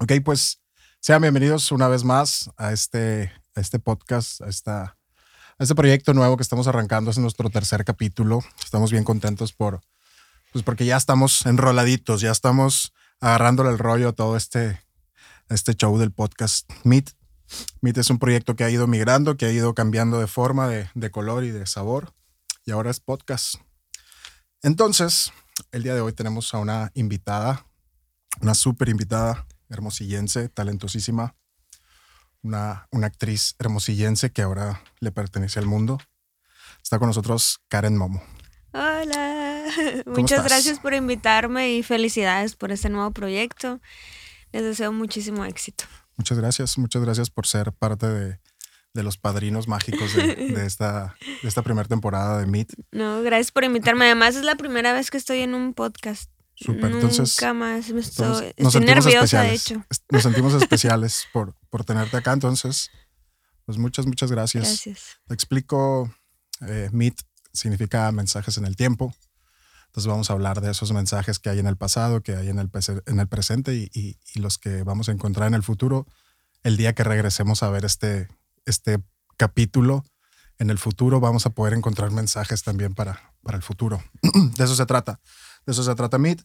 Ok, pues sean bienvenidos una vez más a este, este podcast, a, esta, este proyecto nuevo que estamos arrancando. Es nuestro tercer capítulo. Estamos bien contentos por, pues porque ya estamos enroladitos, ya estamos agarrándole el rollo a todo este, este show del podcast Meet. Meet es un proyecto que ha ido migrando, que ha ido cambiando de forma, de, de color y de sabor. Y ahora es podcast. Entonces, el día de hoy tenemos a una invitada, una súper invitada hermosillense, talentosísima, una, una actriz hermosillense que ahora le pertenece al mundo. Está con nosotros Karen Momo. Hola, muchas estás? gracias por invitarme y felicidades por este nuevo proyecto. Les deseo muchísimo éxito. Muchas gracias, muchas gracias por ser parte de, de los padrinos mágicos de, de esta, de esta primera temporada de Meet. No, gracias por invitarme. Además es la primera vez que estoy en un podcast. Súper, entonces, Nunca más me estoy, estoy nos sentimos nerviosa, de hecho. Nos sentimos especiales por, por tenerte acá. Entonces, pues muchas, muchas gracias. Gracias. Te explico, eh, Meet significa mensajes en el tiempo. Entonces vamos a hablar de esos mensajes que hay en el pasado, que hay en el, en el presente y, y- y los que vamos a encontrar en el futuro el día que regresemos a ver este, este capítulo. En el futuro vamos a poder encontrar mensajes también para, para el futuro. de eso se trata. De eso se trata Meet,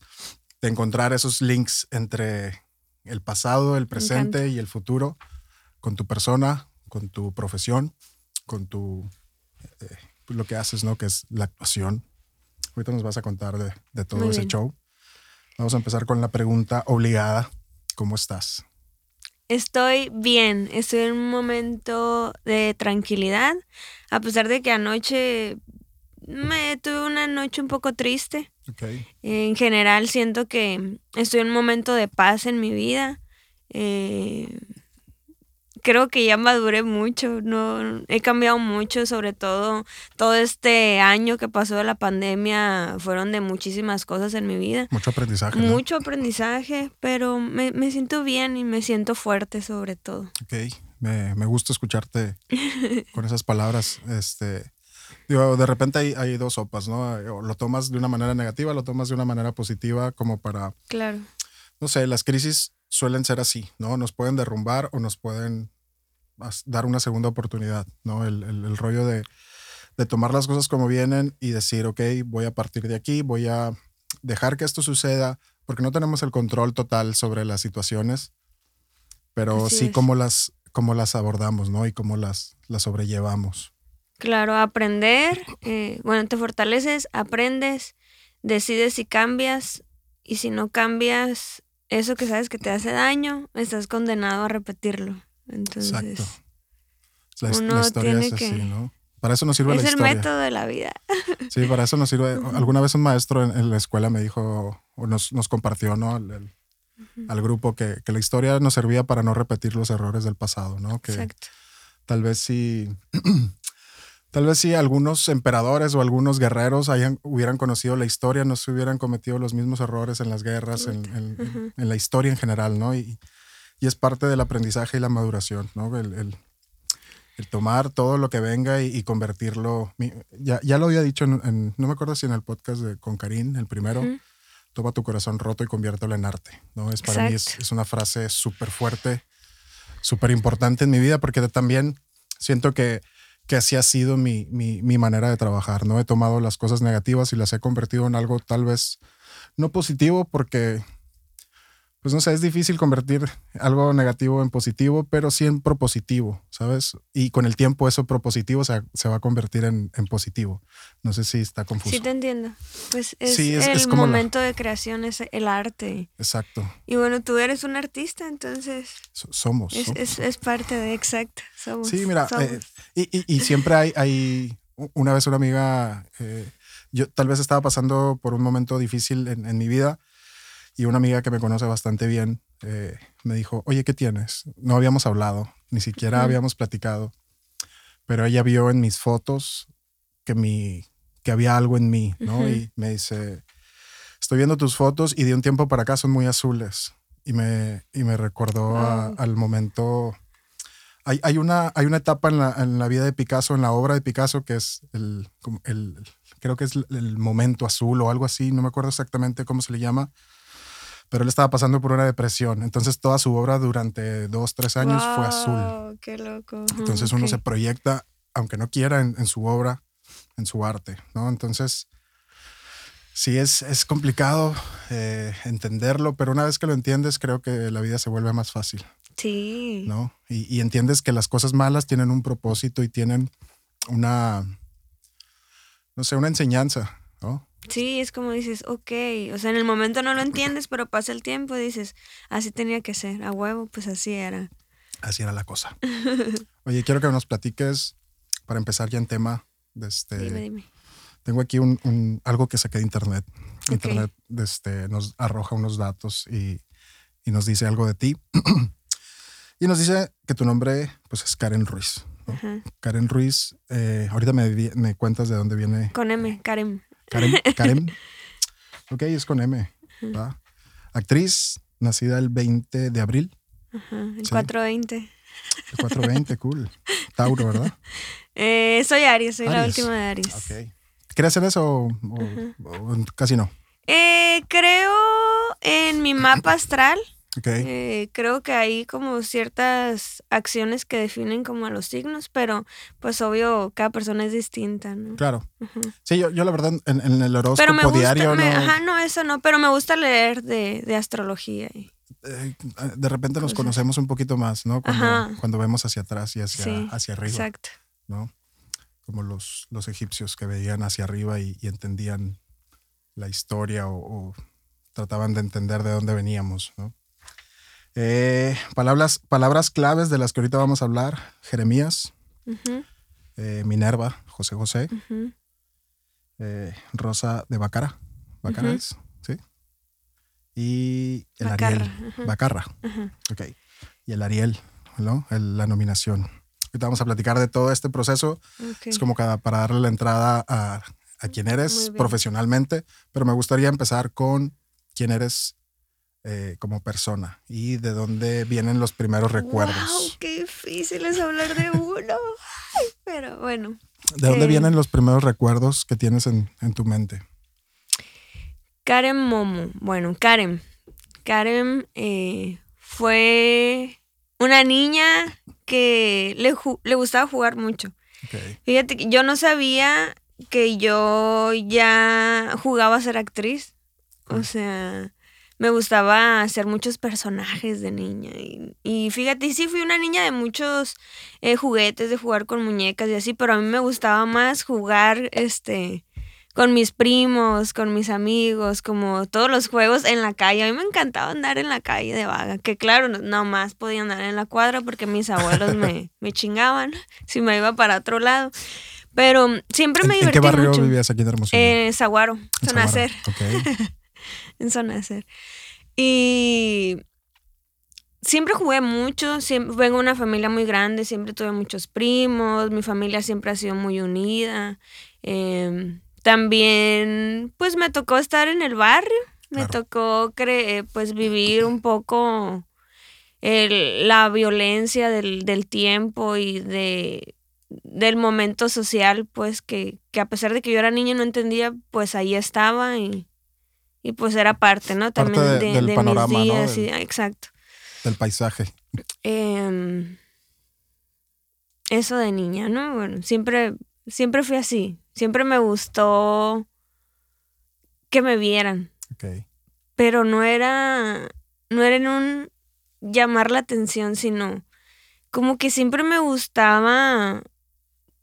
de encontrar esos links entre el pasado, el presente y el futuro con tu persona, con tu profesión, con tu eh, lo que haces, ¿no? Que es la actuación. Ahorita nos vas a contar de, de todo Muy ese bien. show. Vamos a empezar con la pregunta obligada. ¿Cómo estás? Estoy bien, estoy en un momento de tranquilidad, a pesar de que anoche me tuve una noche un poco triste. En general siento que estoy en un momento de paz en mi vida. Eh, creo que ya maduré mucho, no he cambiado mucho, sobre todo todo este año que pasó de la pandemia fueron de muchísimas cosas en mi vida. Mucho aprendizaje. ¿no? Mucho aprendizaje, pero me, me siento bien y me siento fuerte sobre todo. Ok. Me, me gusta escucharte con esas palabras. Este, digo, de repente hay, hay dos sopas, ¿no? Lo tomas de una manera negativa, lo tomas de una manera positiva, como para Claro. no sé, las crisis suelen ser así, ¿no? Nos pueden derrumbar o nos pueden dar una segunda oportunidad, ¿no? El, el- el rollo de, de tomar las cosas como vienen y decir, ok, voy a partir de aquí, voy a dejar que esto suceda, porque no tenemos el control total sobre las situaciones, pero Así sí es. cómo las, cómo las abordamos, ¿no? Y cómo las, las sobrellevamos. Claro, aprender, eh, bueno, te fortaleces, aprendes, decides si cambias y si no cambias eso que sabes que te hace daño, estás condenado a repetirlo. Entonces, Exacto. La, uno historia tiene es así, que- ¿no? Para eso nos sirve es la el historia. método de la vida. Sí, para eso nos sirve. Alguna vez un maestro en, en la escuela me dijo, o nos, nos compartió, ¿no? Al, grupo que, que la historia nos servía para no repetir los errores del pasado, ¿no? Que Exacto. tal vez sí, tal vez sí algunos emperadores o algunos guerreros hayan, hubieran conocido la historia, no se hubieran cometido los mismos errores en las guerras, en, en- la historia en general, ¿no? Y, y es parte del aprendizaje y la maduración, ¿no? El, el- el tomar todo lo que venga y, y convertirlo. Ya, ya lo había dicho, en, no me acuerdo si en el podcast de, con Karim, el primero, toma tu corazón roto y conviértelo en arte, ¿no? Es para mí es, es una frase súper fuerte, súper importante en mi vida, porque también siento que, que así ha sido mi, mi, mi manera de trabajar, ¿no? He tomado las cosas negativas y las he convertido en algo tal vez no positivo, porque, pues no sé, es difícil convertir algo negativo en positivo, pero sí en propositivo, ¿sabes? Y con el tiempo eso propositivo se, se va a convertir en, en positivo. No sé si está confuso. Sí te entiendo. Pues es, Sí, es- el es como la- momento de creación, es el arte. Exacto. Y bueno, tú eres un artista, entonces So- somos. es, somos. es, es parte de exacto. Somos, Sí, mira, somos. eh, y, y- y siempre hay, hay, una vez una amiga, eh, yo tal vez estaba pasando por un momento difícil en, en mi vida y una amiga que me conoce bastante bien eh, me dijo, oye, ¿qué tienes? No habíamos hablado, ni siquiera habíamos platicado, pero ella vio en mis fotos que, mi, que había algo en mí, ¿no? Ujú. Y me dice, estoy viendo tus fotos y de un tiempo para acá son muy azules. Y me, y me recordó a- Wow. al momento hay, hay, una, hay una etapa en la, en la vida de Picasso, en la obra de Picasso, que es el, el creo que es el momento azul o algo así, no me acuerdo exactamente cómo se le llama, pero él estaba pasando por una depresión. Entonces toda su obra durante dos, tres años fue azul. Qué loco. Entonces uno se proyecta, aunque no quiera, en, en su obra, en su arte, ¿no? Entonces, sí es, es complicado eh, entenderlo, pero una vez que lo entiendes, creo que la vida se vuelve más fácil, Sí. ¿no? Y, y entiendes que las cosas malas tienen un propósito y tienen una, no sé, una enseñanza, ¿no? Sí, es como dices, ok, o sea, en el momento no lo entiendes, pero pasa el tiempo y dices, así tenía que ser, a huevo, pues así era. Así era la cosa. Oye, quiero que nos platiques, para empezar ya en tema, de este, Dime, dime. Tengo aquí un, un- algo que saqué de internet. Internet este, nos arroja unos datos y, y nos dice algo de ti. y nos dice que tu nombre pues, es Karen Ruiz. Karen Ruiz, eh, ahorita me, me cuentas de dónde viene Con M, Karen. Karen. Karen. ok, es con M. ¿va? Actriz, nacida el 20 de abril, Ajá, el Sí. 420. el 420, cool. Tauro, ¿verdad? Eh, soy Aries, soy la Aries. última de Aries. Ok. ¿Crees en eso o, o- o casi no? Eh, creo en mi mapa astral, Eh, creo que hay como ciertas acciones que definen como a los signos, pero pues obvio cada persona es distinta, ¿no? Claro. Sí, yo, yo la verdad en, en el horóscopo Pero me gusta, diario me- no, ajá, no, eso no, pero me gusta leer de, de astrología. y- eh, de repente nos conocemos un poquito más, ¿no? Cuando, cuando vemos hacia atrás y hacia, Sí, hacia arriba, Exacto. ¿no? Como los, los egipcios que veían hacia arriba y, y entendían la historia o, o trataban de entender de dónde veníamos, ¿no? Eh, palabras, palabras claves de las que ahorita vamos a hablar, Jeremías, eh, Minerva, José José, eh, Rosa de Bacara, Bacara es, ¿sí? Y el Bacarra, Ariel. Bacarra, ok. Y el Ariel, ¿no? El- la nominación. Ahorita vamos a platicar de todo este proceso. Es como cada, para darle la entrada a, a quién eres profesionalmente, pero me gustaría empezar con quién eres eh, como persona y de dónde vienen los primeros recuerdos. Wow, qué difícil es hablar de uno. Ay, pero bueno. ¿De dónde eh, vienen los primeros recuerdos que tienes en, en tu mente? Karen Momo. Bueno, Karen. Karen eh, fue una niña que le, le gustaba jugar mucho. Ok. Fíjate que yo no sabía que yo ya jugaba a ser actriz. O sea, me gustaba hacer muchos personajes de niña. Y, y fíjate, sí fui una niña de muchos eh, juguetes, de jugar con muñecas y así, pero a mí me gustaba más jugar este con mis primos, con mis amigos, como todos los juegos en la calle. A mí me encantaba andar en la calle de vaga, que claro, no, no más podía andar en la cuadra porque mis abuelos me, me chingaban si me iba para otro lado. Pero siempre me ¿En, en qué divertí barrio mucho. vivías aquí en Hermosillo? En Sonacer, Zaguaro. Sonacer. Y siempre jugué mucho, siempre, vengo de una familia muy grande, siempre tuve muchos primos, mi familia siempre ha sido muy unida. Em, también, pues me tocó estar en el barrio, me Claro. tocó cre- pues vivir un poco el- la violencia del, del tiempo y de del momento social, pues que, que a pesar de que yo era niña y no entendía, pues ahí estaba y, y pues era parte, ¿no? Parte También de- de, del de panorama, ¿no? mis días. Y- exacto. Del paisaje. Em, eso de niña, ¿no? Bueno, siempre, siempre fui así. Siempre me gustó que me vieran. Ok. Pero no era. No era en un llamar la atención, sino como que siempre me gustaba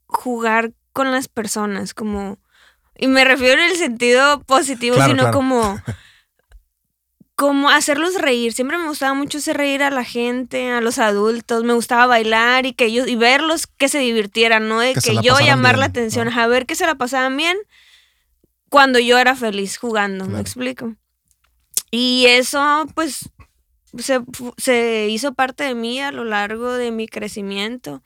jugar con las personas, como. Y me refiero en el sentido positivo, Claro, sino claro. como. Como hacerlos reír. Siempre me gustaba mucho hacer reír a la gente, a los adultos. Me gustaba bailar y que ellos, y verlos que se divirtieran, no de Que yo llamar la atención, ¿no? a ver que se la pasaban bien cuando yo era feliz jugando, ¿me explico? Y eso, pues, se, se hizo parte de mí a lo largo de mi crecimiento.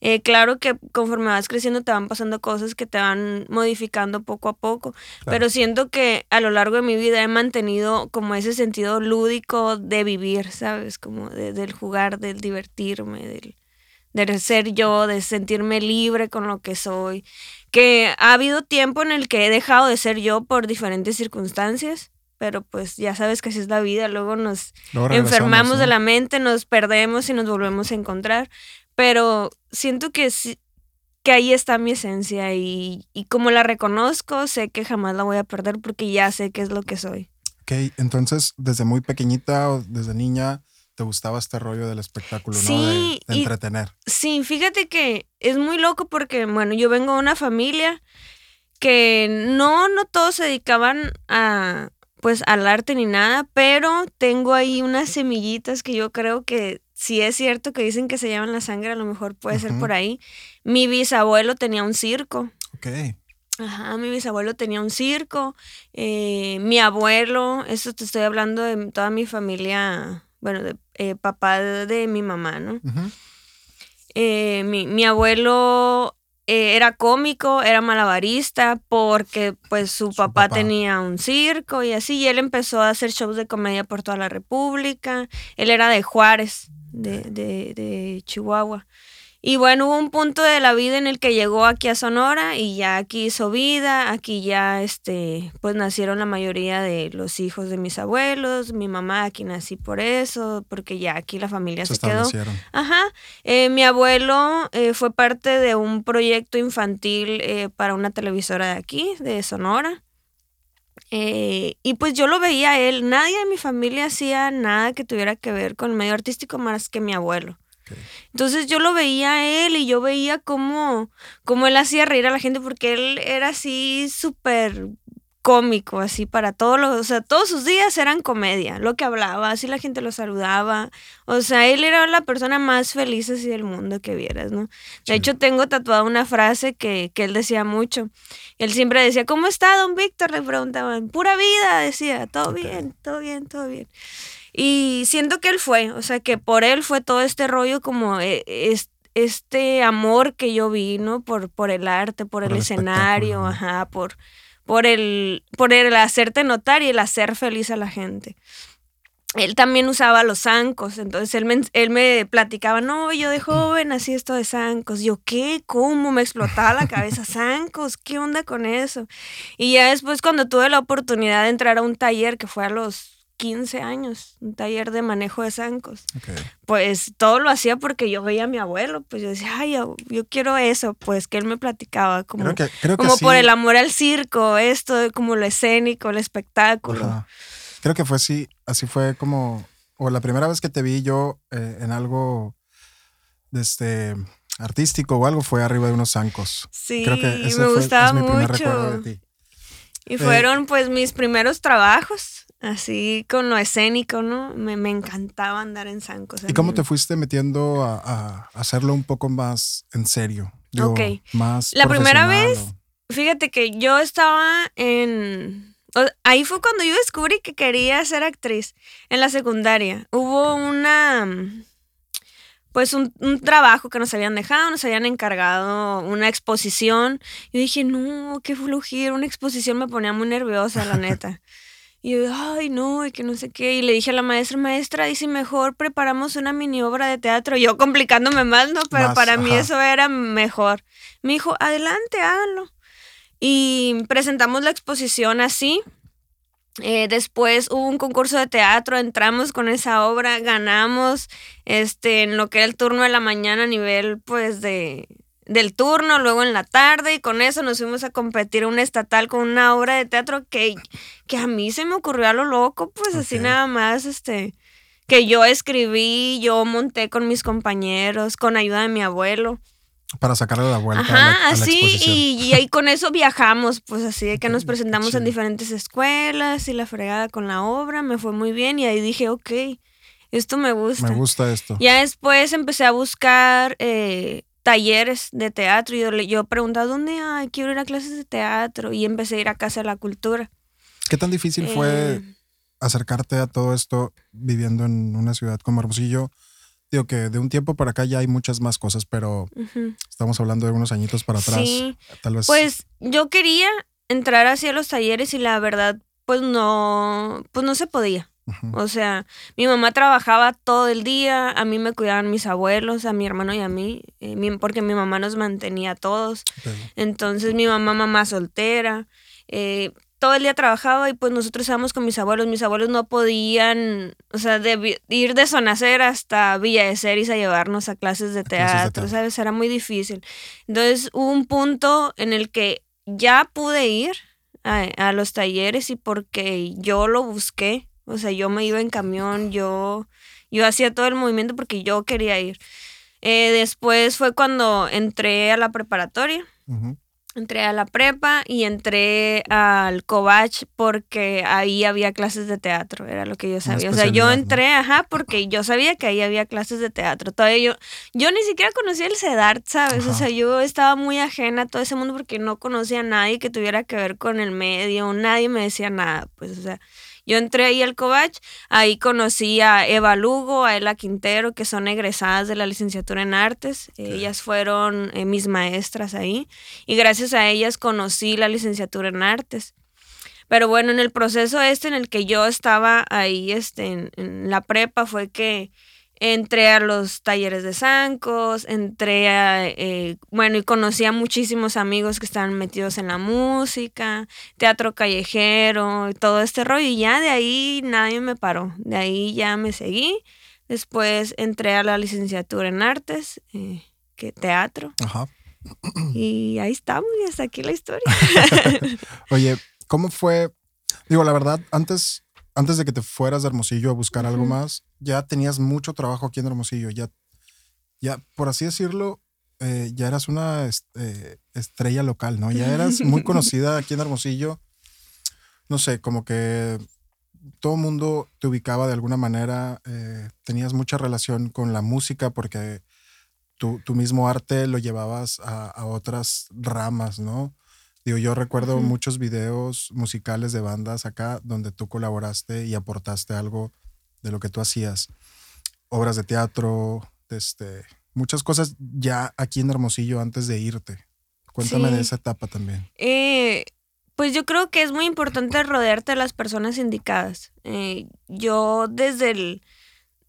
Eh, claro que conforme vas creciendo te van pasando cosas que te van modificando poco a poco, pero siento que a lo largo de mi vida he mantenido como ese sentido lúdico de vivir, ¿sabes? Como de- del jugar, del divertirme, del, del ser yo, de sentirme libre con lo que soy. Que ha habido tiempo en el que he dejado de ser yo por diferentes circunstancias. pero pues ya sabes que así es la vida, luego nos enfermamos de la mente, nos perdemos y nos volvemos a encontrar, pero siento que que ahí está mi esencia y, y como la reconozco, sé que jamás la voy a perder porque ya sé qué es lo que soy. Ok, entonces desde muy pequeñita o desde niña te gustaba este rollo del espectáculo, ¿no? De, entretener. Sí, fíjate que es muy loco porque, bueno, yo vengo de una familia que no, no todos se dedicaban a, pues, al arte ni nada, pero tengo ahí unas semillitas que yo creo que si es cierto que dicen que se llaman la sangre, a lo mejor puede ser por ahí. Mi bisabuelo tenía un circo. Ok. Ajá, mi bisabuelo tenía un circo. Eh, mi abuelo, eso te estoy hablando de toda mi familia, bueno, de eh, papá de, mi mamá, ¿no? Eh, mi, mi, abuelo era cómico, era malabarista, porque pues su, papá, tenía un circo y así, y él empezó a hacer shows de comedia por toda la República. Él era de Juárez de, Chihuahua. Y bueno, hubo un punto de la vida en el que llegó aquí a Sonora y ya aquí hizo vida, aquí ya este, pues nacieron la mayoría de los hijos de mis abuelos, mi mamá aquí nací por eso, porque ya aquí la familia se, quedó. Ajá. Eh, mi abuelo eh, fue parte de un proyecto infantil eh, para una televisora de aquí, de Sonora. Eh, y pues yo lo veía a él, nadie de mi familia hacía nada que tuviera que ver con el medio artístico más que mi abuelo. Entonces yo lo veía a él y yo veía cómo, cómo él hacía reír a la gente porque él era así súper cómico, así para todos los, o sea, todos sus días eran comedia, lo que hablaba, así la gente lo saludaba, o sea, él era la persona más feliz así del mundo que vieras, ¿no? De hecho, tengo tatuada una frase que, que él decía mucho, él siempre decía, ¿cómo está don Víctor? Le preguntaban, pura vida, decía, todo bien, todo bien, todo bien. Y siento que él fue, o sea, que por él fue todo este rollo como eh, este amor que yo vi, ¿no? Por, por el arte, por, el, escenario, ajá, por por el, por el hacerte notar y el hacer feliz a la gente. Él también usaba los zancos, entonces él me, él me platicaba, no, yo de joven hacía esto de zancos. Yo, ¿qué? ¿Cómo? Me explotaba la cabeza, zancos, ¿qué onda con eso? Y ya después cuando tuve la oportunidad de entrar a un taller que fue a los 15 años, un taller de manejo de zancos. Pues todo lo hacía porque yo veía a mi abuelo, pues yo decía, ay, yo, quiero eso, pues que él me platicaba como, como por el amor al circo, esto, como lo escénico, el espectáculo. Creo que fue así, así fue como, o la primera vez que te vi yo eh, en algo de este artístico o algo fue arriba de unos zancos. Sí, Creo que ese me gustaba mucho. Y eh, fueron pues mis primeros trabajos así con lo escénico, ¿no? Me, encantaba andar en zancos. ¿Y cómo te fuiste metiendo a, hacerlo un poco más en serio? ok. Más La primera vez, fíjate que yo estaba en... Ahí fue cuando yo descubrí que quería ser actriz en la secundaria. Hubo una pues un, trabajo que nos habían dejado, nos habían encargado una exposición. Y dije, no, qué flujir, una exposición me ponía muy nerviosa, la neta. Y yo, ay, no, y que no sé qué. Y le dije a la maestra, maestra, y si mejor preparamos una mini obra de teatro. Yo complicándome más, ¿no? Pero para mí eso era mejor. Me dijo, adelante, háganlo. Y presentamos la exposición así. Eh, después hubo un concurso de teatro, entramos con esa obra, ganamos este, en lo que era el turno de la mañana a nivel pues de, del turno, luego en la tarde, y con eso nos fuimos a competir a un estatal con una obra de teatro que, que a mí se me ocurrió a lo loco, pues así nada más, este, que yo escribí, yo monté con mis compañeros, con ayuda de mi abuelo. Para sacarle la vuelta. Ajá, así, y, y, ahí con eso viajamos, pues así de que nos presentamos en diferentes escuelas y la fregada con la obra, me fue muy bien y ahí dije, ok, esto me gusta. Me gusta esto. Ya después empecé a buscar eh, talleres de teatro. Y yo, yo preguntaba, ¿dónde hay? Quiero ir a clases de teatro. Y empecé a ir a Casa de la Cultura. ¿Qué tan difícil fue eh, acercarte a todo esto viviendo en una ciudad como Hermosillo? Digo que de un tiempo para acá ya hay muchas más cosas, pero estamos hablando de unos añitos para atrás. Sí. Tal vez. Pues yo quería entrar hacia los talleres y la verdad, pues no, pues no se podía. O sea, mi mamá trabajaba todo el día, a mí me cuidaban mis abuelos, a mi hermano y a mí, eh, porque mi mamá nos mantenía a todos. Entonces mi mamá, mamá soltera. Eh, todo el día trabajaba y pues nosotros íbamos con mis abuelos. Mis abuelos no podían, o sea, de, ir de Sonacer hasta Villa de Ceris a llevarnos a clases de teatro, ¿sabes? Era muy difícil. Entonces hubo un punto en el que ya pude ir a, a los talleres y porque yo lo busqué, o sea, yo me iba en camión, yo, yo hacía todo el movimiento porque yo quería ir. Eh, después fue cuando entré a la preparatoria. Entré a la prepa y entré al Covach porque ahí había clases de teatro, era lo que yo sabía. O sea, yo entré, ajá, porque yo sabía que ahí había clases de teatro. Todavía yo, yo ni siquiera conocía el CEDART, ¿sabes? O sea, yo estaba muy ajena a todo ese mundo porque no conocía a nadie que tuviera que ver con el medio, nadie me decía nada, pues, o sea, yo entré ahí al Covach, ahí conocí a Eva Lugo, a Ela Quintero, que son egresadas de la licenciatura en artes. Ellas fueron eh, mis maestras ahí y gracias a ellas conocí la licenciatura en artes. Pero bueno, en el proceso este en el que yo estaba ahí este, en la prepa fue que entré a los talleres de zancos, entré a, eh, bueno, y conocí a muchísimos amigos que estaban metidos en la música, teatro callejero, todo este rollo, y ya de ahí nadie me paró, de ahí ya me seguí, después entré a la licenciatura en artes, eh, que teatro, Ajá. y ahí estamos, y hasta aquí la historia. Oye, ¿cómo fue? Digo, la verdad, antes antes de que te fueras de Hermosillo a buscar algo más, ya tenías mucho trabajo aquí en Hermosillo. Ya, ya por así decirlo, eh, ya eras una este, estrella local, ¿no? Ya eras muy conocida aquí en Hermosillo. No sé, como que todo el mundo te ubicaba de alguna manera. Eh, tenías mucha relación con la música porque tu, mismo arte lo llevabas a, a otras ramas, ¿no? Digo, yo recuerdo muchos videos musicales de bandas acá donde tú colaboraste y aportaste algo de lo que tú hacías. Obras de teatro, este, muchas cosas ya aquí en Hermosillo antes de irte. Cuéntame de esa etapa también. Eh, pues yo creo que es muy importante rodearte de las personas indicadas. Eh, yo desde el,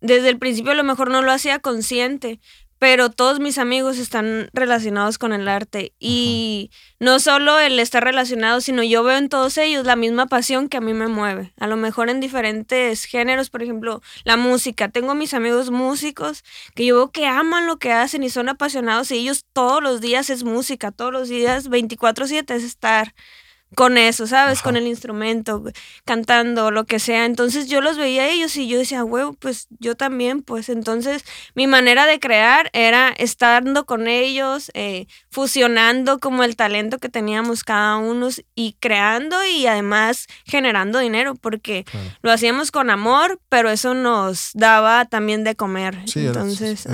desde el principio a lo mejor no lo hacía consciente, pero todos mis amigos están relacionados con el arte y no solo el estar relacionado, sino yo veo en todos ellos la misma pasión que a mí me mueve. A lo mejor en diferentes géneros, por ejemplo, la música. Tengo mis amigos músicos que yo veo que aman lo que hacen y son apasionados y ellos todos los días es música, todos los días 24/7 es estar con eso, ¿sabes? Con el instrumento, cantando, lo que sea. Entonces yo los veía a ellos y yo decía, huevo, pues yo también, pues entonces mi manera de crear era estando con ellos, eh, fusionando como el talento que teníamos cada uno y creando y además generando dinero, porque lo hacíamos con amor, pero eso nos daba también de comer. Sí, entonces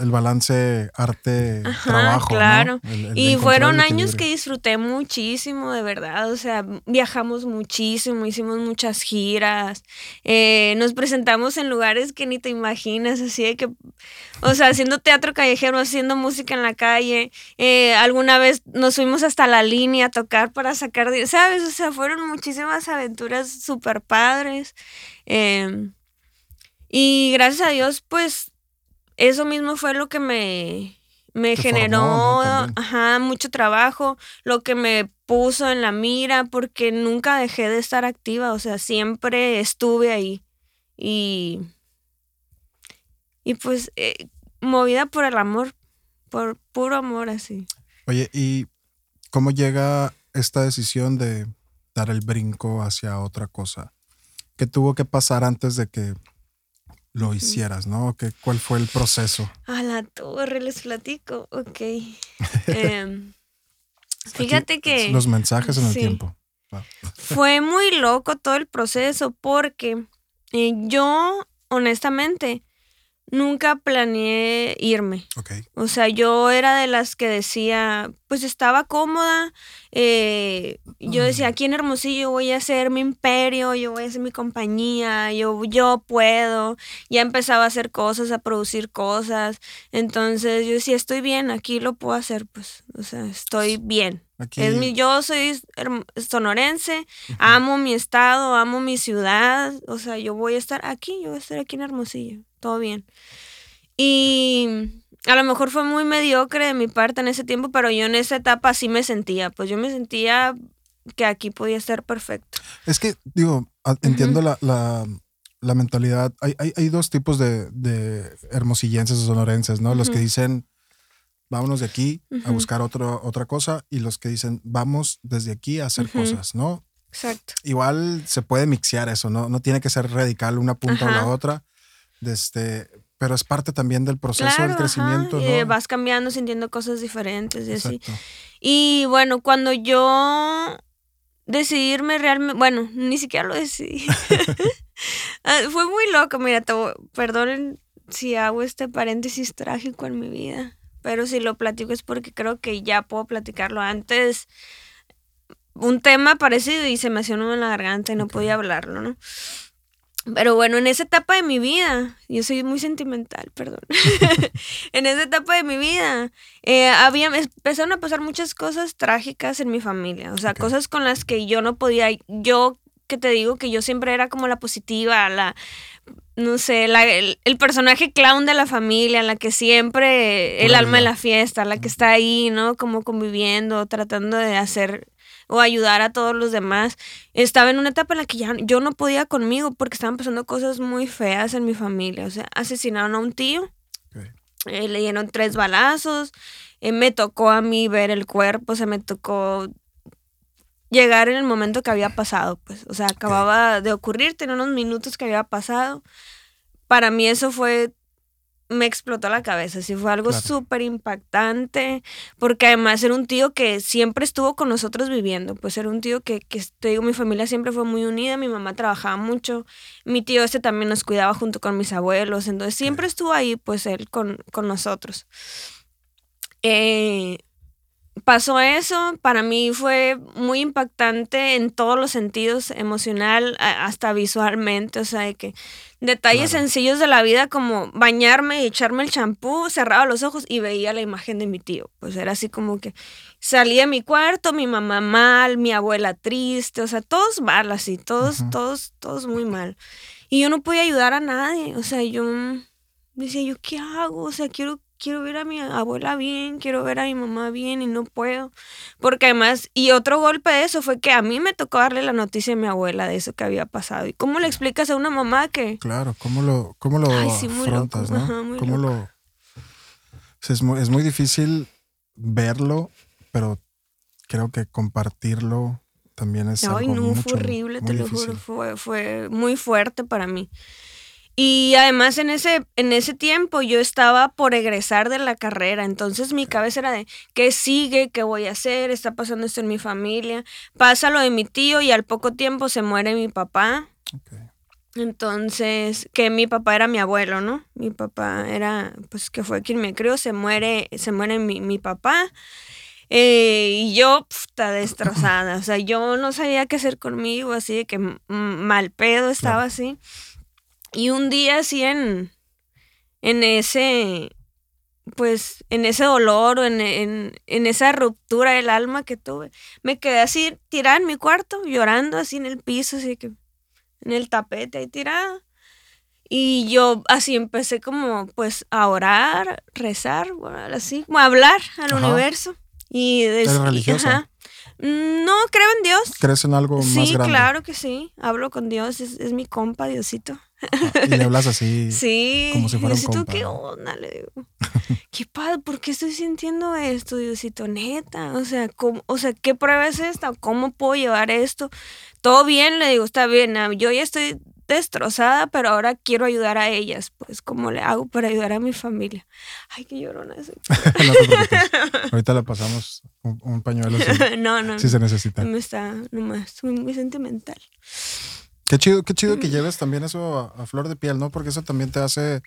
el balance arte-trabajo. Claro. y fueron años que disfruté muchísimo, de verdad. O sea, viajamos muchísimo, hicimos muchas giras, eh, nos presentamos en lugares que ni te imaginas, así de que, o sea, haciendo teatro callejero, haciendo música en la calle. Eh, alguna vez nos fuimos hasta la línea a tocar para sacar, ¿sabes? O sea, fueron muchísimas aventuras súper padres. Em, y gracias a Dios, pues eso mismo fue lo que me, me generó mucho trabajo, lo que me puso en la mira, porque nunca dejé de estar activa, o sea, siempre estuve ahí. Y, y pues eh, movida por el amor, por puro amor así. Oye, ¿y cómo llega esta decisión de dar el brinco hacia otra cosa? ¿Qué tuvo que pasar antes de que lo hicieras, ¿no? ¿Qué, ¿Cuál fue el proceso? A la torre, les platico. Ok. Em, fíjate que... Los mensajes en el tiempo. Fue muy loco todo el proceso porque eh, yo, honestamente, nunca planeé irme. O sea, yo era de las que decía, pues estaba cómoda. Eh, yo decía, mm. aquí en Hermosillo voy a hacer mi imperio, yo voy a hacer mi compañía, yo, yo puedo. Ya empezaba a hacer cosas, a producir cosas. Entonces yo decía, estoy bien, aquí lo puedo hacer, pues, o sea, estoy bien. Es mi, yo soy sonorense, amo mi estado, amo mi ciudad, o sea, yo voy a estar aquí, yo voy a estar aquí en Hermosillo todo bien. Y a lo mejor fue muy mediocre de mi parte en ese tiempo, pero yo en esa etapa sí me sentía, pues yo me sentía que aquí podía ser perfecto. Es que, digo, a- entiendo la, la, la mentalidad. Hay, hay, hay dos tipos de, de hermosillenses o sonorenses, ¿no? Los que dicen, vámonos de aquí a buscar otro, otra cosa, y los que dicen, vamos desde aquí a hacer cosas, ¿no? Exacto. Igual se puede mixear eso, ¿no? No tiene que ser radical una punta o la otra. de este, pero es parte también del proceso Claro, del crecimiento, ajá, ¿no? vas cambiando, sintiendo cosas diferentes y así. Y bueno, cuando yo decidí irme realmente, bueno, ni siquiera lo decidí. Ah, Fue muy loco, mira, te perdonen si hago este paréntesis trágico en mi vida, pero si lo platico es porque creo que ya puedo platicarlo antes. Un tema parecido y se me hacía en la garganta y no podía hablarlo, ¿no? Pero bueno, en esa etapa de mi vida, yo soy muy sentimental, perdón. en esa etapa de mi vida, eh, había, empezaron a pasar muchas cosas trágicas en mi familia. O sea, cosas con las que yo no podía. Yo que te digo que yo siempre era como la positiva, la. No sé, la- el, el personaje clown de la familia, la que siempre. El Pura alma de la fiesta, la que está ahí, ¿no? Como conviviendo, tratando de hacer o ayudar a todos los demás. Estaba en una etapa en la que ya yo no podía conmigo porque estaban pasando cosas muy feas en mi familia. O sea, asesinaron a un tío, eh, le dieron tres balazos, eh, me tocó a mí ver el cuerpo, o sea, me tocó llegar en el momento que había pasado, pues, o sea, acababa de ocurrir, tenía unos minutos que había pasado. Para mí eso fue, me explotó la cabeza, sí, fue algo Claro. súper impactante, porque además era un tío que siempre estuvo con nosotros viviendo, pues era un tío que, que te digo, mi familia siempre fue muy unida, mi mamá trabajaba mucho, mi tío este también nos cuidaba junto con mis abuelos, entonces siempre estuvo ahí, pues él con, con nosotros. Eh, pasó eso, para mí fue muy impactante en todos los sentidos, emocional, hasta visualmente, o sea, de que detalles Claro. sencillos de la vida como bañarme y echarme el champú, cerraba los ojos y veía la imagen de mi tío, pues era así como que salí de mi cuarto, mi mamá mal, mi abuela triste, o sea, todos mal así, todos, todos, todos muy mal. Y yo no podía ayudar a nadie, o sea, yo decía, ¿yo qué hago? O sea, quiero, quiero ver a mi abuela bien, quiero ver a mi mamá bien y no puedo. Porque además, y otro golpe de eso fue que a mí me tocó darle la noticia a mi abuela de eso que había pasado. ¿Y cómo le explicas a una mamá que... Claro, ¿cómo lo, cómo lo Ay, sí, muy loco. afrontas, no? Ajá, ¿Cómo lo... o sea, es, muy, es muy difícil verlo, pero creo que compartirlo también es Ay, algo no, mucho, fue horrible, te muy lo juro, fue muy fuerte para mí. Y además en ese, en ese tiempo yo estaba por egresar de la carrera, entonces mi cabeza era de, ¿qué sigue? ¿Qué voy a hacer? Está pasando esto en mi familia. Pasa lo de mi tío y al poco tiempo se muere mi papá. Entonces, que mi papá era mi abuelo, ¿no? Mi papá era, pues, que fue quien me crió, se muere, se muere mi, mi papá. Eh, y yo, está destrozada. O sea, yo no sabía qué hacer conmigo, así de que mal pedo estaba así. Y un día así en, en ese, pues, en ese dolor o en, en, en esa ruptura del alma que tuve, me quedé así tirada en mi cuarto, llorando así en el piso, así que en el tapete ahí tirada. Y yo así empecé como pues a orar, rezar, bueno, así, como a hablar al Ajá. universo. Y des- ¿Eres y- religiosa? ajá. No, creo en Dios. ¿Crees en algo más Sí, grande? claro que sí. Hablo con Dios, es, es mi compa, Diosito. Ajá, Y le hablas así. Sí. como si fuera un Diosito, compa, ¿qué ¿no? onda? Le digo. ¿Qué padre? ¿Por qué estoy sintiendo esto, Diosito? Neta. O sea, ¿cómo, o sea, ¿qué prueba es esta? ¿Cómo puedo llevar esto? Todo bien, le digo, está bien. ah, Yo ya estoy destrozada, pero ahora quiero ayudar a ellas. Pues, ¿cómo le hago para ayudar a mi familia? Ay, qué llorona soy. no te. Ahorita le pasamos un, un pañuelo si, no, no. si se necesita. Me está nomás, muy sentimental. Qué chido, qué chido que Mm. lleves también eso a, a flor de piel, ¿no? Porque eso también te hace eh,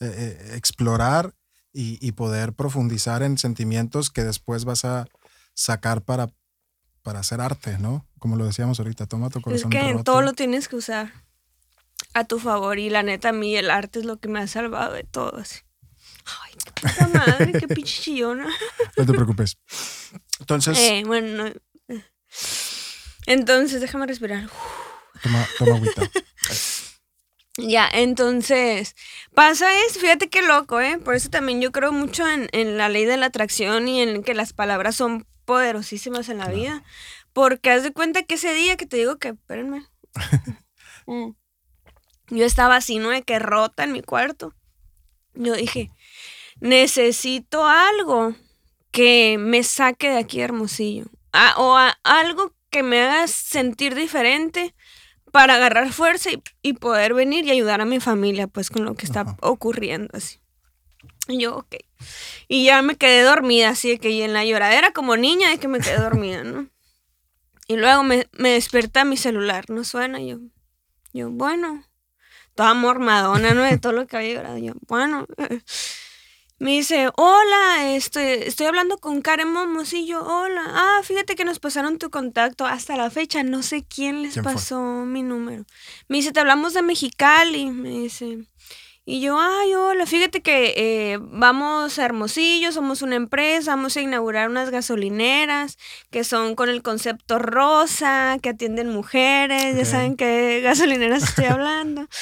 eh, explorar y, y poder profundizar en sentimientos que después vas a sacar para, para hacer arte, ¿no? Como lo decíamos ahorita, toma tu Es corazón que roto. todo lo tienes que usar a tu favor y la neta a mí el arte es lo que me ha salvado de todo así. Ay, qué puta madre, qué pinche chillona. No te preocupes. Entonces, Eh, bueno, no. Entonces, déjame respirar. Toma, toma agüita. Ya, entonces, pasa es, fíjate qué loco, ¿eh? Por eso también yo creo mucho en, en la ley de la atracción y en que las palabras son poderosísimas en la Claro. vida. Porque haz de cuenta que ese día que te digo que, espérenme. Mm. yo estaba así, ¿no? De que rota en mi cuarto. Yo dije, necesito algo que me saque de aquí hermosillo. o algo que me haga sentir diferente para agarrar fuerza y, poder venir y ayudar a mi familia, pues con lo que está ocurriendo así. Y yo, ok. Y ya me quedé dormida, así de que y en la lloradera como niña de que me quedé dormida, ¿no? Y luego me, me desperta mi celular, no suena, yo, yo, bueno, toda mormadona, ¿no? De todo lo que había llorado, yo, bueno. Me dice, hola, estoy, estoy hablando con Karen Momos y yo, hola. Ah, fíjate que nos pasaron tu contacto hasta la fecha, no sé quién les pasó mi número. Me dice, te hablamos de Mexicali, me dice. Y yo, ay, hola, fíjate que eh, vamos a Hermosillo, somos una empresa, vamos a inaugurar unas gasolineras que son con el concepto rosa, que atienden mujeres, ya saben qué gasolineras estoy hablando.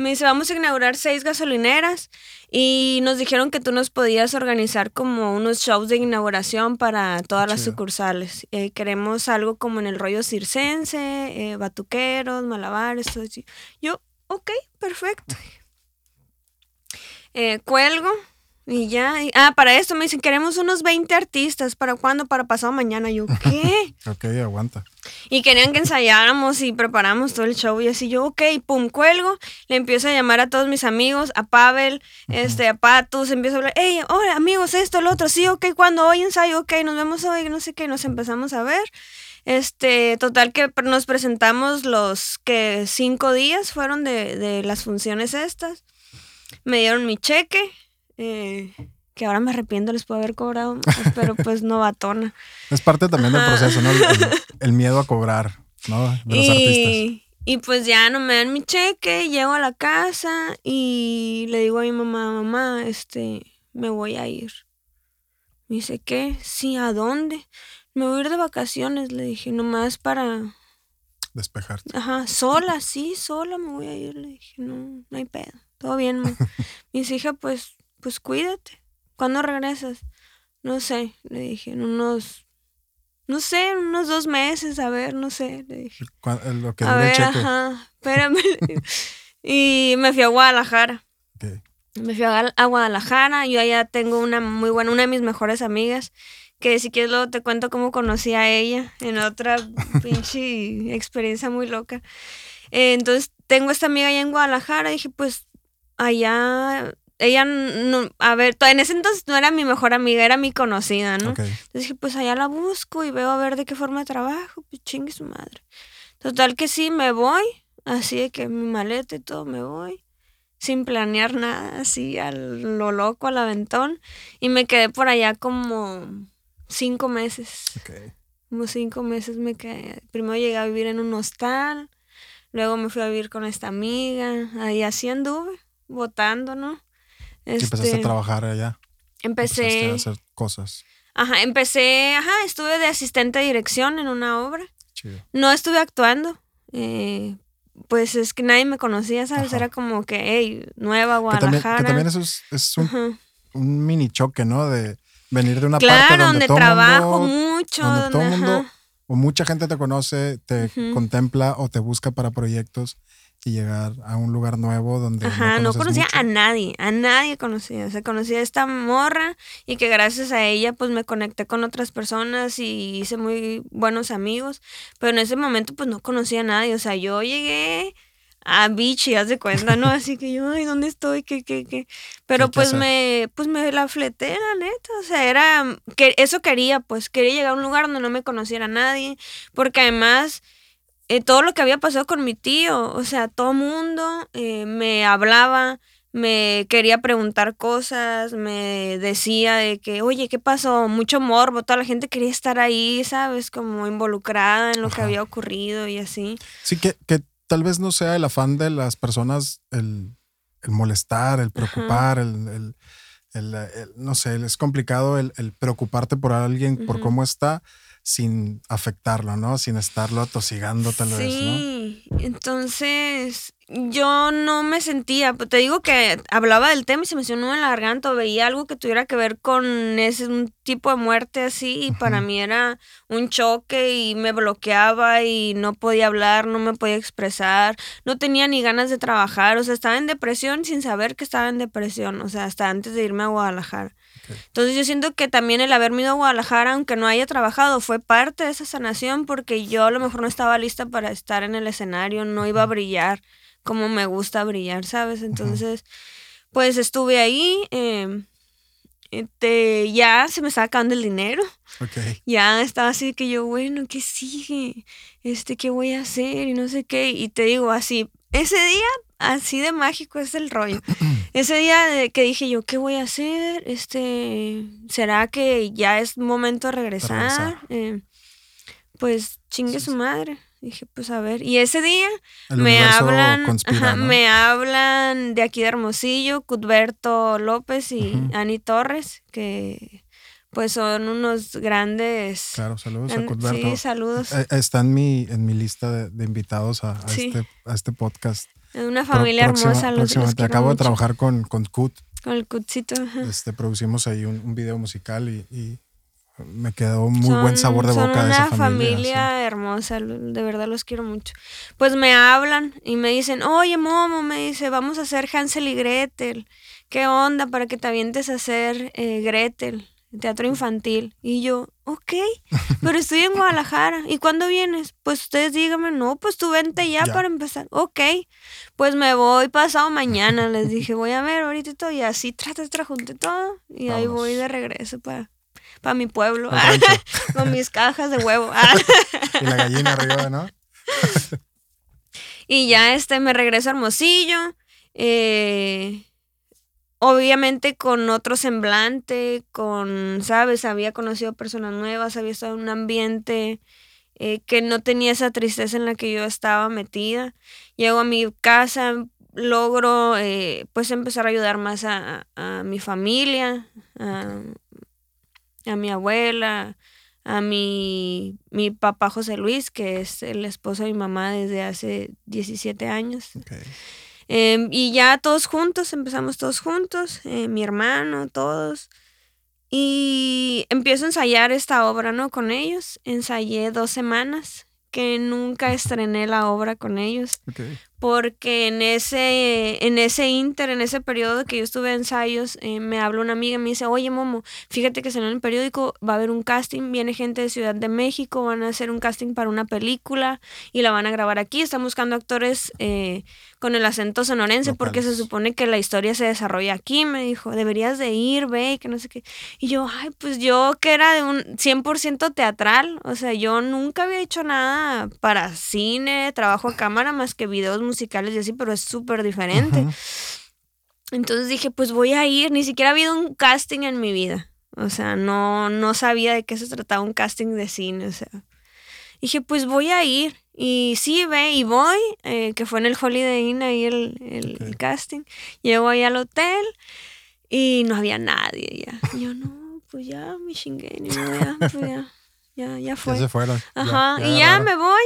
Me dice, vamos a inaugurar seis gasolineras y nos dijeron que tú nos podías organizar como unos shows de inauguración para todas las sucursales. Eh, queremos algo como en el rollo circense, eh, batuqueros, malabares, todo eso. Yo, ok, perfecto. Eh, cuelgo y ya. ah, para esto me dicen, queremos unos 20 artistas. ¿Para cuándo? Para pasado mañana. Yo, ¿qué? ok, aguanta. Y querían que ensayáramos y preparamos todo el show. Y así yo, ok, pum, cuelgo. Le empiezo a llamar a todos mis amigos, a Pavel, este, a Patus. Empiezo a hablar, hey, hola, amigos, esto, lo otro. Sí, ok, cuando hoy ensayo, ok, nos vemos hoy, no sé qué. Nos empezamos a ver. Este, total que nos presentamos los que cinco días fueron de, de las funciones estas me dieron mi cheque, eh, que ahora me arrepiento, les puedo haber cobrado, pero pues no batona. Es parte también del proceso, ¿no? El, miedo a cobrar, ¿no? De los y, artistas. Y pues ya no me dan mi cheque, llego a la casa y le digo a mi mamá, mamá, este, me voy a ir. Me dice, ¿qué? Sí, ¿a dónde? Me voy a ir de vacaciones, le dije, nomás para... Despejarte. Ajá, sola, sí, sola me voy a ir, le dije, no, no hay pedo todo bien, Mis hija, pues, pues cuídate. ¿Cuándo regresas? No sé, le dije, en unos, no sé, en unos dos meses, a ver, no sé, le dije. Lo que a ver, ajá, espérame. y me fui a Guadalajara. Me fui a, Guadalajara, yo allá tengo una muy buena, una de mis mejores amigas, que si quieres luego te cuento cómo conocí a ella en otra pinche experiencia muy loca. Eh, entonces tengo esta amiga allá en Guadalajara, y dije, pues allá, ella, no, a ver, en ese entonces no era mi mejor amiga, era mi conocida, ¿no? Entonces dije, pues allá la busco y veo a ver de qué forma trabajo, pues chingue su madre. Total que sí, me voy, así de que mi maleta y todo, me voy, sin planear nada, así a lo loco, al aventón, y me quedé por allá como cinco meses. Como cinco meses me quedé. Primero llegué a vivir en un hostal, luego me fui a vivir con esta amiga, ahí así anduve votando, ¿no? Empezaste a este, trabajar allá. Empecé a hacer cosas. Ajá, empecé, ajá, estuve de asistente de dirección en una obra. No estuve actuando. Eh, pues es que nadie me conocía, ¿sabes? Era como que, hey, nueva Guadalajara. Que también, eso es, un, mini choque, ¿no? De venir de una parte donde, todo trabajo mucho. Donde todo mundo o mucha gente te conoce, te contempla o te busca para proyectos y llegar a un lugar nuevo donde... Ajá, no, conocía a nadie, a nadie conocía. O sea, conocía a esta morra y que gracias a ella pues me conecté con otras personas y hice muy buenos amigos. Pero en ese momento pues no conocía a nadie. O sea, yo llegué a Beach y haz de cuenta, ¿no? Así que yo, ay, ¿dónde estoy? ¿Qué, qué, qué? Pero pues me, pues me la fleté, la neta. O sea, era, que eso quería, pues quería llegar a un lugar donde no me conociera nadie. Porque además eh, todo lo que había pasado con mi tío, o sea, todo mundo eh, me hablaba, me quería preguntar cosas, me decía de que, oye, ¿qué pasó? Mucho morbo, toda la gente quería estar ahí, ¿sabes? Como involucrada en lo que había ocurrido y así. Sí, que, que tal vez no sea el afán de las personas el, molestar, el preocupar, el, no sé, es complicado el, preocuparte por alguien, por cómo está sin afectarlo, ¿no? Sin estarlo atosigando tal vez, ¿no? Sí, entonces yo no me sentía, pues te digo que hablaba del tema y se me hacía un nudo en la garganta, o veía algo que tuviera que ver con ese un tipo de muerte así, y para mí era un choque y me bloqueaba y no podía hablar, no me podía expresar, no tenía ni ganas de trabajar, o sea, estaba en depresión sin saber que estaba en depresión, o sea, hasta antes de irme a Guadalajara. Entonces yo siento que también el haberme ido a Guadalajara, aunque no haya trabajado, fue parte de esa sanación porque yo a lo mejor no estaba lista para estar en el escenario, no iba a brillar como me gusta brillar, ¿sabes? Entonces, pues estuve ahí. Em, este, ya se me estaba acabando el dinero. Ya estaba así que yo, bueno, ¿qué sigue? Este, ¿qué voy a hacer? Y no sé qué. Y te digo así, ese día, así de mágico es el rollo. ese día que dije yo, ¿qué voy a hacer? Este, ¿será que ya es momento de regresar? Em, pues chingue su madre. Dije, pues a ver. Y ese día me hablan, me hablan de aquí de Hermosillo, Cudberto López y Ani Torres, que pues son unos grandes. Claro, saludos a Cudberto. Sí, saludos. Eh, está en mi, en mi lista de, invitados a, este, a este podcast. Una familia hermosa. Los, Acabo de trabajar con, con Cut. Con el Cutcito. Este, producimos ahí un, un video musical y me quedó muy buen sabor de boca de esa familia. Una familia hermosa, de verdad los quiero mucho. Pues me hablan y me dicen, oye Momo, me dice, vamos a hacer Hansel y Gretel. ¿Qué onda para que te avientes a hacer eh, Gretel, teatro infantil? Y yo, ok, pero estoy en Guadalajara. ¿Y cuándo vienes? Pues ustedes díganme, no, pues tú vente ya, para empezar. Ok, pues me voy pasado mañana. Les dije, voy a ver ahorita y todo. Y así trata, junté todo. Y ahí voy de regreso para para mi pueblo, con mis cajas de huevo. y la gallina arriba, ¿no? y ya este me regreso a Hermosillo. Eh, obviamente con otro semblante, con, ¿sabes? Había conocido personas nuevas, había estado en un ambiente eh, que no tenía esa tristeza en la que yo estaba metida. Llego a mi casa, logro eh, pues empezar a ayudar más a, a mi familia, a, a mi abuela, a mi, mi papá José Luis, que es el esposo de mi mamá desde hace 17 años. Em, y ya todos juntos, empezamos todos juntos, eh, mi hermano, todos. Y empiezo a ensayar esta obra, ¿no? Con ellos. Ensayé dos semanas, que nunca estrené la obra con ellos porque en ese, en ese inter, en ese periodo que yo estuve en ensayos, eh, me habla una amiga y me dice, oye Momo, fíjate que en el periódico va a haber un casting, viene gente de Ciudad de México, van a hacer un casting para una película y la van a grabar aquí, están buscando actores eh, con el acento sonorense porque se supone que la historia se desarrolla aquí, me dijo, deberías de ir, ve, que no sé qué. Y yo, ay, pues yo que era de un 100% teatral, o sea, yo nunca había hecho nada para cine, trabajo a cámara más que videos musicales y así, pero es súper diferente. Entonces dije, pues voy a ir, ni siquiera ha habido un casting en mi vida. O sea, no, no sabía de qué se trataba un casting de cine, o sea. Dije, pues voy a ir. Y sí, ve, y voy, eh, que fue en el Holiday Inn ahí el, el, casting. Llego ahí al hotel y no había nadie ya. Y yo, no, pues ya, mi chingue, ya, pues ya, ya, ya fue. Ya se fueron. Ajá, y ya me voy.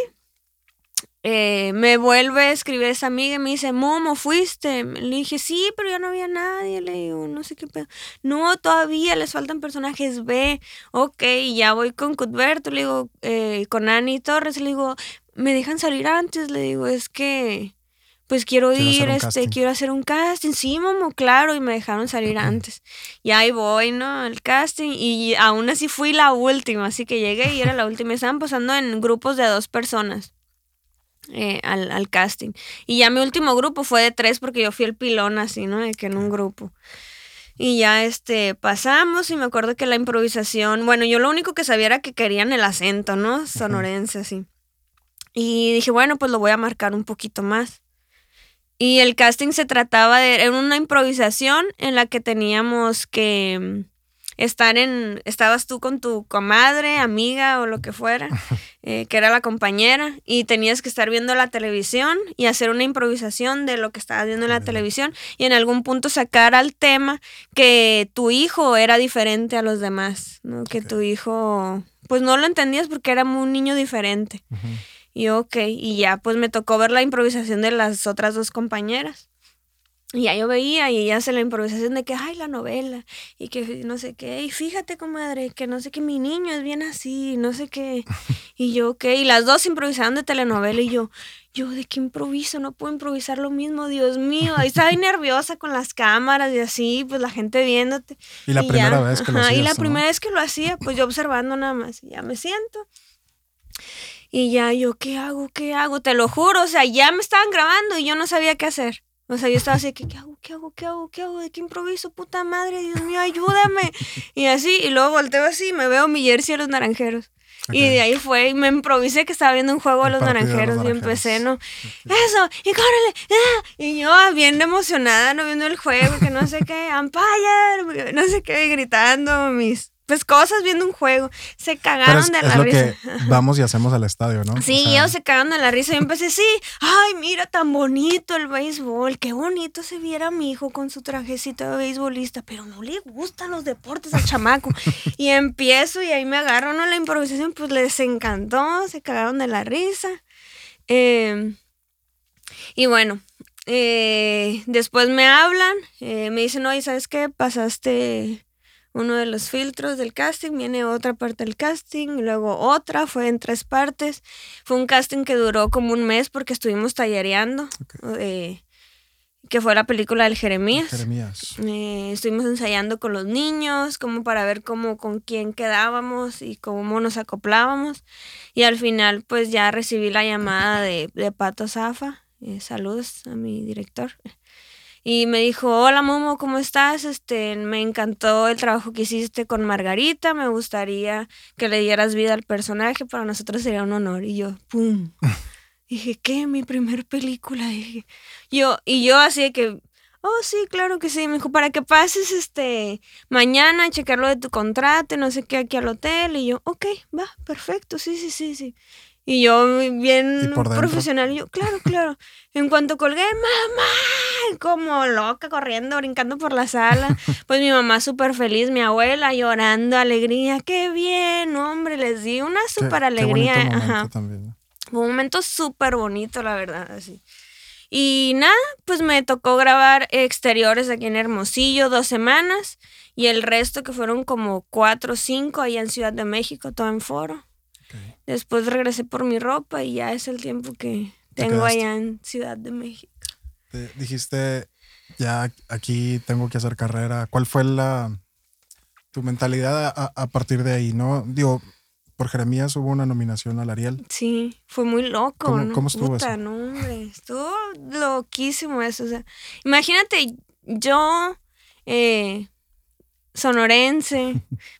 Eh, me vuelve a escribir esa amiga y me dice, Momo, ¿fuiste? Le dije, sí, pero ya no había nadie. Le digo, no sé qué pedo. No, todavía les faltan personajes B. Ok, ya voy con Cuthberto, le digo, eh, con Annie Torres. Le digo, ¿me dejan salir antes? Le digo, es que, pues quiero, ir, este, quiero hacer un casting. Sí, Momo, claro, y me dejaron salir antes. Y ahí voy, ¿no? Al casting. Y aún así fui la última, así que llegué y era la última. Estaban pasando en grupos de dos personas. Eh, al, casting. Y ya mi último grupo fue de tres porque yo fui el pilón así, ¿no? De que en un grupo. Y ya este pasamos y me acuerdo que la improvisación, bueno, yo lo único que sabía era que querían el acento, ¿no? Sonorense así. Y dije, bueno, pues lo voy a marcar un poquito más. Y el casting se trataba de era una improvisación en la que teníamos que estar en, estabas tú con tu comadre, amiga o lo que fuera, eh, que era la compañera, y tenías que estar viendo la televisión y hacer una improvisación de lo que estabas viendo en la televisión y en algún punto sacar al tema que tu hijo era diferente a los demás, ¿no? Que tu hijo, pues no lo entendías porque era un niño diferente. Y ok, y ya pues me tocó ver la improvisación de las otras dos compañeras. Y ya yo veía y ella hace la improvisación de que, ay, la novela, y que no sé qué, y fíjate, comadre, que no sé qué, mi niño es bien así, no sé qué. Y yo, ok, y las dos improvisaban de telenovela y yo, yo, ¿de qué improviso? No puedo improvisar lo mismo, Dios mío. Ahí estaba nerviosa con las cámaras y así, pues la gente viéndote. Y la primera vez que lo hacía. Y la primera vez que lo hacía, pues yo observando nada más, y ya me siento. Y ya yo, ¿qué hago? ¿Qué hago? Te lo juro, o sea, ya me estaban grabando y yo no sabía qué hacer. O sea, yo estaba así, ¿qué, ¿qué hago? ¿Qué hago? ¿Qué hago? ¿Qué hago? ¿De qué improviso? Puta madre, Dios mío, ayúdame. Y así, y luego volteo así, me veo mi jersey a los naranjeros. Y de ahí fue, y me improvisé que estaba viendo un juego de los, naranjeros, y empecé, ¿no? Eso, y córrele, ah", y yo bien emocionada, ¿no? Viendo el juego, que no sé qué, Empire, no sé qué, gritando mis pues cosas viendo un juego. Se cagaron de la es lo risa. que vamos y hacemos al estadio, ¿no? Sí, ellos se cagaron de la risa. Yo empecé, sí, ay, mira, tan bonito el béisbol. Qué bonito se viera mi hijo con su trajecito de beisbolista, pero no le gustan los deportes al chamaco. y empiezo y ahí me agarro, ¿no? La improvisación, pues les encantó, se cagaron de la risa. Em, y bueno, eh, después me hablan, eh, me dicen, oye, ¿sabes qué? Pasaste uno de los filtros del casting, viene otra parte del casting, luego otra, fue en tres partes. Fue un casting que duró como un mes porque estuvimos tallereando, eh, que fue la película del Jeremías. Jeremías. Eh, estuvimos ensayando con los niños, como para ver cómo, con quién quedábamos y cómo nos acoplábamos. Y al final, pues ya recibí la llamada de, de Pato Zafa. Eh, saludos a mi director y me dijo, hola Momo, ¿cómo estás? Este, me encantó el trabajo que hiciste con Margarita, me gustaría que le dieras vida al personaje, para nosotros sería un honor. Y yo, ¡pum! dije, ¿qué? Mi primer película. Dije, yo, y yo así de que, oh, sí, claro que sí. Me dijo, para que pases este mañana a checar lo de tu contrato, no sé qué, aquí al hotel. Y yo, ok, va, perfecto, sí, sí, sí, sí. Y yo bien profesional, yo, claro, claro. En cuanto colgué, mamá, como loca, corriendo, brincando por la sala. Pues mi mamá súper feliz, mi abuela llorando, alegría. Qué bien, hombre, les di una súper alegría. Ajá. También. un momento súper bonito, la verdad, así. Y nada, pues me tocó grabar exteriores aquí en Hermosillo dos semanas y el resto que fueron como cuatro o cinco allá en Ciudad de México, todo en foro. Después regresé por mi ropa y ya es el tiempo que tengo allá en Ciudad de México. Dijiste, ya aquí tengo que hacer carrera. ¿Cuál fue la tu mentalidad a, partir de ahí? ¿No? Digo, por Jeremías hubo una nominación al Ariel. Sí, fue muy loco. ¿Cómo, ¿no? ¿cómo estuvo eso? No, hombre, estuvo loquísimo eso. O sea, imagínate, yo eh, sonorense,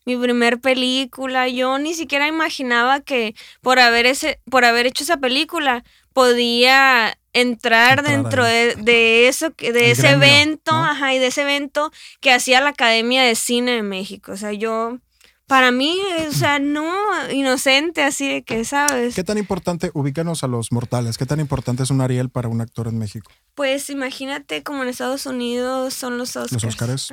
mi primer película. Yo ni siquiera imaginaba que por haber, ese, por haber hecho esa película podía entrar, dentro de, eso, de ese evento, ajá, y de ese evento que hacía la Academia de Cine de México. O sea, yo para mí, o sea, no inocente, así de que, ¿sabes? ¿Qué tan importante, ubícanos a los mortales, qué tan importante es un Ariel para un actor en México? Pues imagínate como en Estados Unidos son los Oscars. Los Oscars.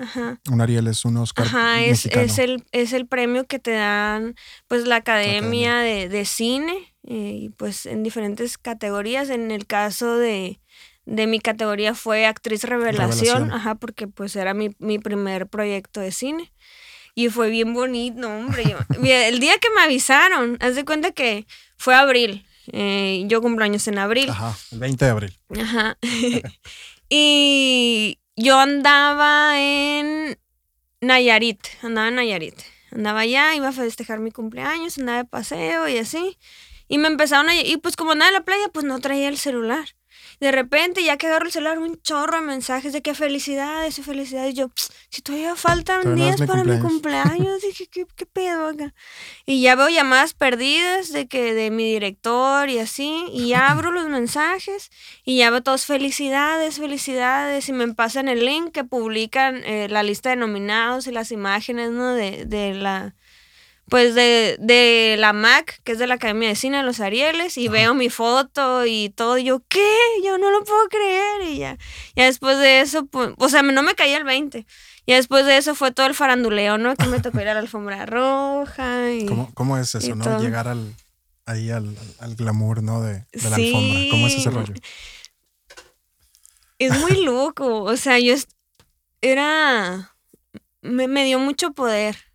Un Ariel es un Oscar. Ajá, es, es, el, es el premio que te dan pues la Academia, De, de, Cine eh, y pues en diferentes categorías. En el caso de, de mi categoría fue actriz revelación, ajá, porque pues era mi, mi primer proyecto de cine. Y fue bien bonito, hombre. el día que me avisaron, haz de cuenta que fue abril. Eh, yo cumplo años en abril. Ajá, el 20 de abril. Ajá. y yo andaba en Nayarit, andaba en Nayarit. Andaba allá, iba a festejar mi cumpleaños, andaba de paseo y así. Y me empezaron a... Y pues como andaba en la playa, pues no traía el celular. De repente, ya que agarro el celular, un chorro de mensajes de que felicidades y felicidades. Yo, si todavía faltan días para mi cumpleaños, dije, ¿qué, ¿qué, pedo acá? Y ya veo llamadas perdidas de que de mi director y así. Y abro los mensajes y ya veo todos felicidades, felicidades. Y me pasan el link que publican eh, la lista de nominados y las imágenes, ¿no? De, de la pues de, de, la MAC, que es de la Academia de Cine de los Arieles, y veo mi foto y todo, y yo, ¿qué? Yo no lo puedo creer, y ya. Y después de eso, pues, o sea, no me caía el 20. Y después de eso fue todo el faranduleo, ¿no? Que me tocó ir a la alfombra roja. Y, ¿Cómo, cómo es eso, no? Llegar al, ahí al, al glamour, ¿no? De, de la alfombra. ¿Cómo es ese rollo? Es muy loco. O sea, yo era. Me, me dio mucho poder.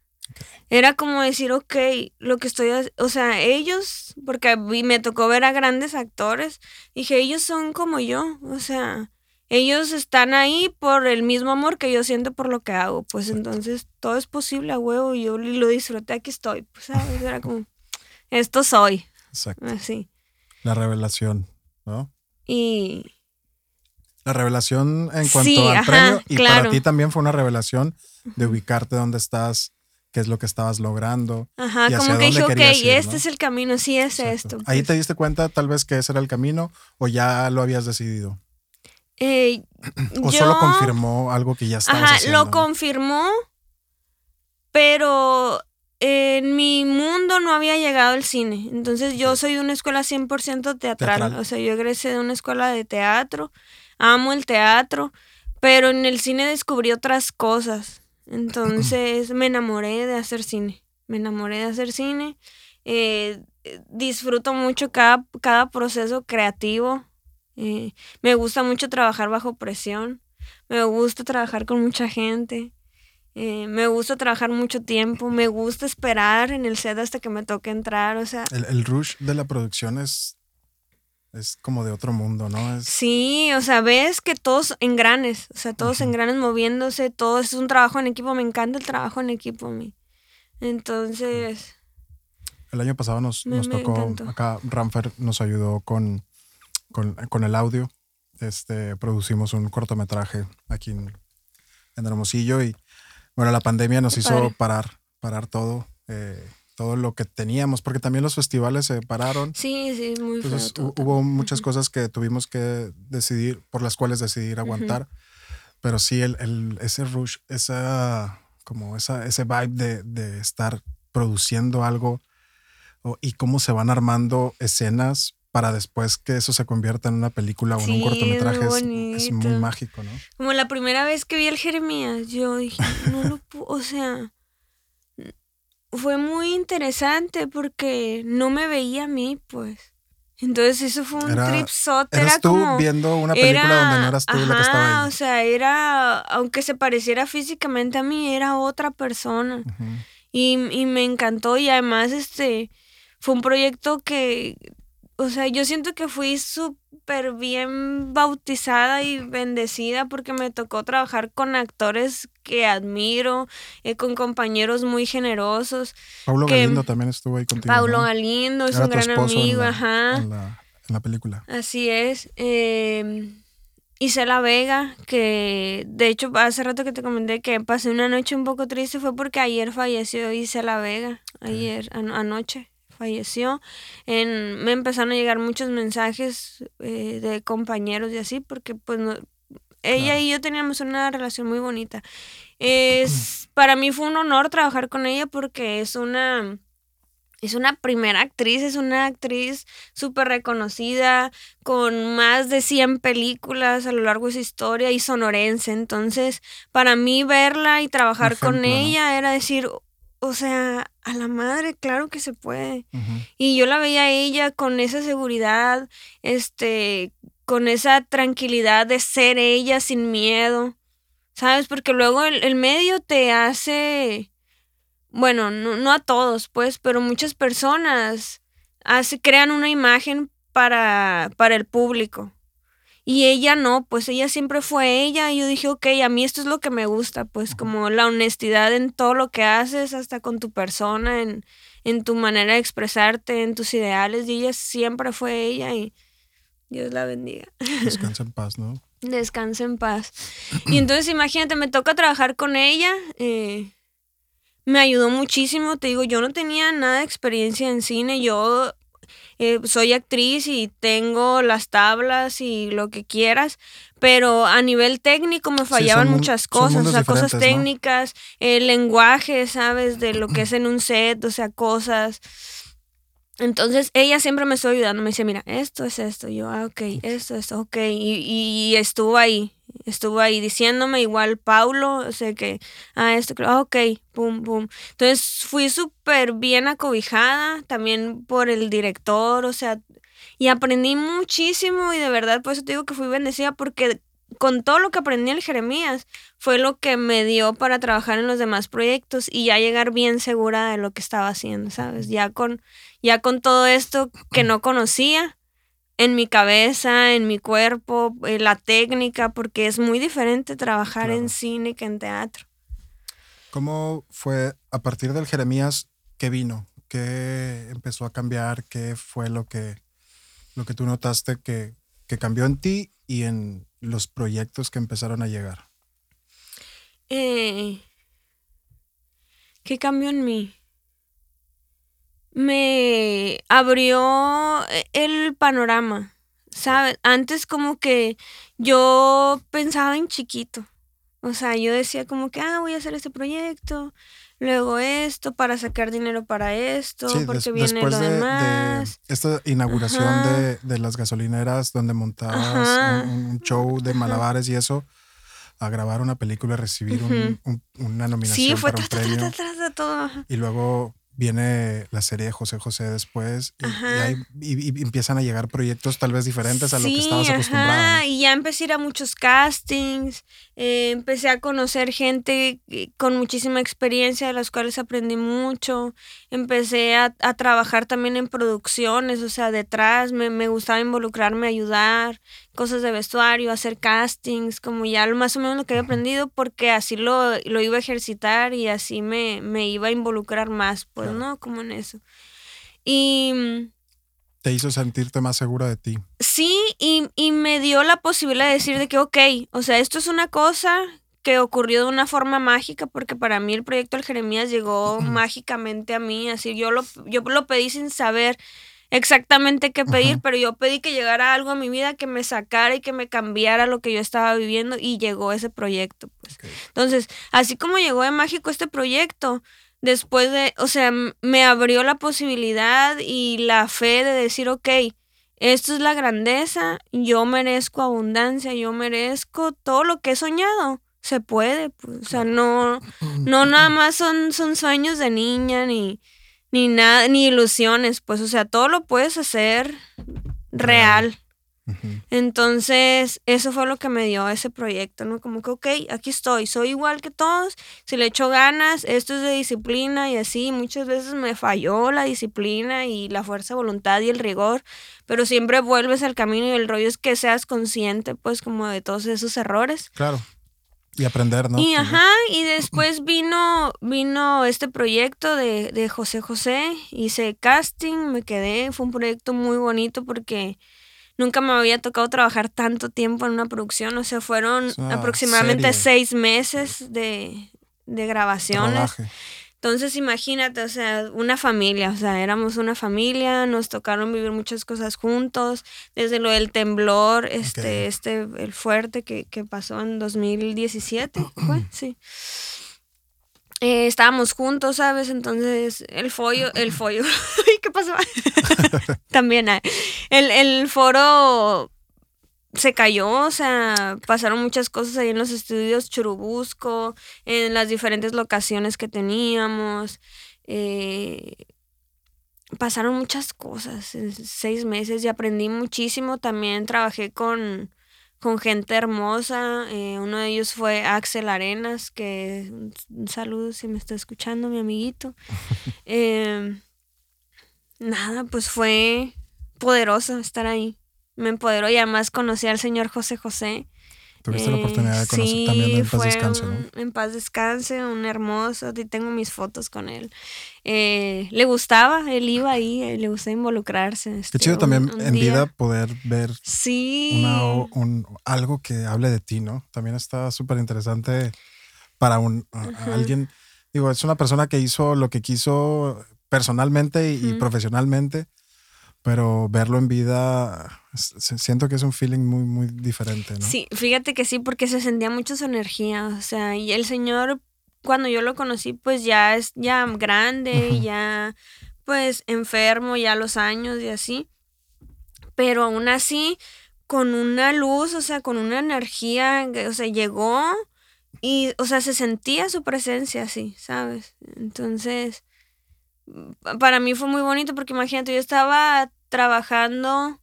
Era como decir, ok, lo que estoy. O sea, ellos, porque me tocó ver a grandes actores, dije, ellos son como yo. O sea, ellos están ahí por el mismo amor que yo siento por lo que hago. Pues entonces todo es posible a huevo. Yo lo disfruté, aquí estoy. Pues, ¿sabes? Era como, esto soy. Exacto. Así. La revelación, ¿no? Y. La revelación en cuanto Sí, al ajá, premio. Y para ti también fue una revelación de ubicarte dónde estás, qué es lo que estabas logrando. Ajá, y hacia como que dije, ok, ir, este ¿no? es el camino, sí es Exacto. esto. Ahí te diste cuenta tal vez que ese era el camino o ya lo habías decidido. Eh, O yo- solo confirmó algo que ya estabas Ajá, haciendo. lo ¿no? confirmó, pero en mi mundo no había llegado el cine. Entonces yo soy de una escuela 100% teatral. Teatral. O sea, yo egresé de una escuela de teatro, amo el teatro, pero en el cine descubrí otras cosas. Entonces me enamoré de hacer cine. Me enamoré de hacer cine. Eh, disfruto mucho cada, cada proceso creativo. Eh, me gusta mucho trabajar bajo presión. Me gusta trabajar con mucha gente. Eh, me gusta trabajar mucho tiempo. Me gusta esperar en el set hasta que me toque entrar. O sea, El, el rush de la producción es, es como de otro mundo, ¿no? Es, sí, o sea, ves que todos engranes, o sea, todos Ujú. engranes moviéndose, todo es un trabajo en equipo. Me encanta el trabajo en equipo a mí. Entonces, El año pasado nos, Me- nos me tocó, encantó. acá Ramfer nos ayudó con, con, con el audio. Este, producimos un cortometraje aquí en, en Hermosillo y bueno, la pandemia nos Qué hizo padre. parar, parar todo, eh, todo lo que teníamos, porque también los festivales se pararon. sí, sí, es muy feo. Entonces hu- hubo muchas cosas que tuvimos que decidir, por las cuales decidir aguantar. Pero sí, el, el- ese rush, esa, como esa, ese vibe de, de estar produciendo algo y cómo se van armando escenas para después que eso se convierta en una película o en Sí, un es muy cortometraje es, es muy mágico, ¿no? Como la primera vez que vi el Jeremías, yo dije, no lo puedo, o sea, fue muy interesante porque no me veía a mí, pues. Entonces eso fue un Era- tripsote, Eras era tú como... viendo una película era- donde no eras tú la que estaba ajá, ahí. o sea, era, aunque se pareciera físicamente a mí, era otra persona. Y, y me encantó y además este fue un proyecto que, o sea, yo siento que fui súper bien bautizada y bendecida porque me tocó trabajar con actores que admiro, eh, con compañeros muy generosos. Paulo que- Galindo también estuvo ahí contigo. Paulo ¿no? Galindo es Era un gran esposo en amigo, la- ajá. En la, en la película. Así es. Eh, Isela Vega, que de hecho hace rato que te comenté que pasé una noche un poco triste fue porque ayer falleció Isela Vega, ayer, an- anoche falleció. En, me empezaron a llegar muchos mensajes eh, de compañeros y así, porque pues no- ella Claro. y yo teníamos una relación muy bonita. Es, para mí fue un honor trabajar con ella porque es una... Es una primera actriz, es una actriz súper reconocida, con más de 100 películas a lo largo de su historia y sonorense. Entonces, para mí verla y trabajar con ella era decir, o sea, a la madre, claro que se puede. Y yo la veía a ella con esa seguridad, este, con esa tranquilidad de ser ella sin miedo. ¿Sabes? Porque luego el, el medio te hace, bueno, no, no a todos, pues, pero muchas personas hace, crean una imagen para, para el público. Y ella no, pues ella siempre fue ella. Y yo dije, ok, a mí esto es lo que me gusta, pues como la honestidad en todo lo que haces, hasta con tu persona, en, en tu manera de expresarte, en tus ideales. Y ella siempre fue ella y Dios la bendiga. Descansa en paz, ¿no? Descansa en paz. Y entonces imagínate, me toca trabajar con ella. eh, me ayudó muchísimo. Te digo, yo no tenía nada de experiencia en cine. Yo eh, soy actriz y tengo las tablas y lo que quieras. Pero a nivel técnico me fallaban muchas cosas. O sea, cosas técnicas, el lenguaje, ¿sabes? De lo que es en un set, o sea, cosas. Entonces ella siempre me estuvo ayudando, me decía, mira, esto es esto, yo, ah, ok, esto, esto, ok, y, y estuvo ahí, estuvo ahí diciéndome, igual Paulo, o sea que, ah, esto, ah, ok, pum, pum. Entonces fui súper bien acobijada, también por el director, o sea, y aprendí muchísimo y de verdad, por eso te digo que fui bendecida porque con todo lo que aprendí en Jeremías fue lo que me dio para trabajar en los demás proyectos y ya llegar bien segura de lo que estaba haciendo, ¿sabes? Ya con, ya con todo esto que no conocía en mi cabeza, en mi cuerpo, en la técnica, porque es muy diferente trabajar en cine que en teatro. ¿Cómo fue a partir del Jeremías que vino? ¿Qué empezó a cambiar? ¿Qué fue lo que, lo que tú notaste que, que cambió en ti y en los proyectos que empezaron a llegar? Eh, ¿Qué cambió en mí? Me abrió el panorama, ¿sabes? Antes como que yo pensaba en chiquito. O sea, yo decía como que, ah, voy a hacer este proyecto, luego esto, para sacar dinero para esto, porque viene lo demás. De esta inauguración de, las gasolineras donde montabas un, show de malabares y eso, a grabar una película, recibir una nominación sí, fue para un premio. todo. Y luego viene la serie de José José después y, empiezan a llegar proyectos tal vez diferentes a lo que estabas acostumbrado. Y ya empecé a ir a muchos castings, eh, empecé a conocer gente eh, con muchísima experiencia de las cuales aprendí mucho, empecé a, trabajar también en producciones, o sea, detrás, me, me, gustaba involucrarme, ayudar, cosas de vestuario, hacer castings, como ya más o menos lo que había aprendido porque así lo, lo iba a ejercitar y así me, me iba a involucrar más, pues. ¿no? Como en eso. Y... Mm, Te hizo sentirte más segura de ti. Sí, y, y me dio la posibilidad de decir de que, ok, o sea, esto es una cosa que ocurrió de una forma mágica, porque para mí el proyecto del Jeremías llegó mágicamente a mí, así yo lo, yo lo pedí sin saber exactamente qué pedir, pero yo pedí que llegara algo a mi vida que me sacara y que me cambiara lo que yo estaba viviendo y llegó ese proyecto. Pues. Entonces, así como llegó de mágico este proyecto, después de, o sea, me abrió la posibilidad y la fe de decir, ok, esto es la grandeza, yo merezco abundancia, yo merezco todo lo que he soñado. Se puede, pues, o sea, no, no nada más son, son sueños de niña ni, ni nada, ni ilusiones, pues, o sea, todo lo puedes hacer real. Entonces, eso fue lo que me dio ese proyecto, ¿no? Como que, ok, aquí estoy, soy igual que todos, si le echo ganas, esto es de disciplina y así, muchas veces me falló la disciplina y la fuerza de voluntad y el rigor, pero siempre vuelves al camino y el rollo es que seas consciente, pues, como de todos esos errores. Claro. Y aprender, ¿no? Y ajá, y después vino, vino este proyecto de, de José José, hice casting, me quedé, fue un proyecto muy bonito porque nunca me había tocado trabajar tanto tiempo en una producción, o sea, fueron aproximadamente seis meses de, grabaciones. Entonces imagínate, o sea, una familia, o sea, éramos una familia, nos tocaron vivir muchas cosas juntos, desde lo del temblor, este, este, el fuerte que, que pasó en 2017, fue, sí. Eh, estábamos juntos, ¿sabes? Entonces, el follo, el follo, ¿qué pasó? También, ah, el, el foro se cayó, o sea, pasaron muchas cosas ahí en los estudios Churubusco, en las diferentes locaciones que teníamos. Eh, pasaron muchas cosas, en seis meses y aprendí muchísimo. También trabajé con con gente hermosa. Eh, uno de ellos fue Axel Arenas, que un saludo si me está escuchando, mi amiguito. Em, nada, pues fue poderoso estar ahí. Me empoderó y además conocí al señor José José. Tuviste la oportunidad de conocer también en paz descanse, ¿no? En paz descanse, un hermoso, y tengo mis fotos con él. Eh, le gustaba, él iba ahí, eh, le gustaba involucrarse. Qué este, chido también en vida poder ver sí. algo que hable de ti, ¿no? También está súper interesante para un, alguien, digo, es una persona que hizo lo que quiso personalmente y profesionalmente pero verlo en vida, siento que es un feeling muy, muy diferente, ¿no? Sí, fíjate que sí, porque se sentía mucho su energía, o sea, y el señor, cuando yo lo conocí, pues ya es ya grande, ya pues enfermo ya los años y así, pero aún así con una luz, o sea, con una energía, o sea, llegó y, o sea, se sentía su presencia así, ¿sabes? Entonces, para mí fue muy bonito porque imagínate, yo estaba trabajando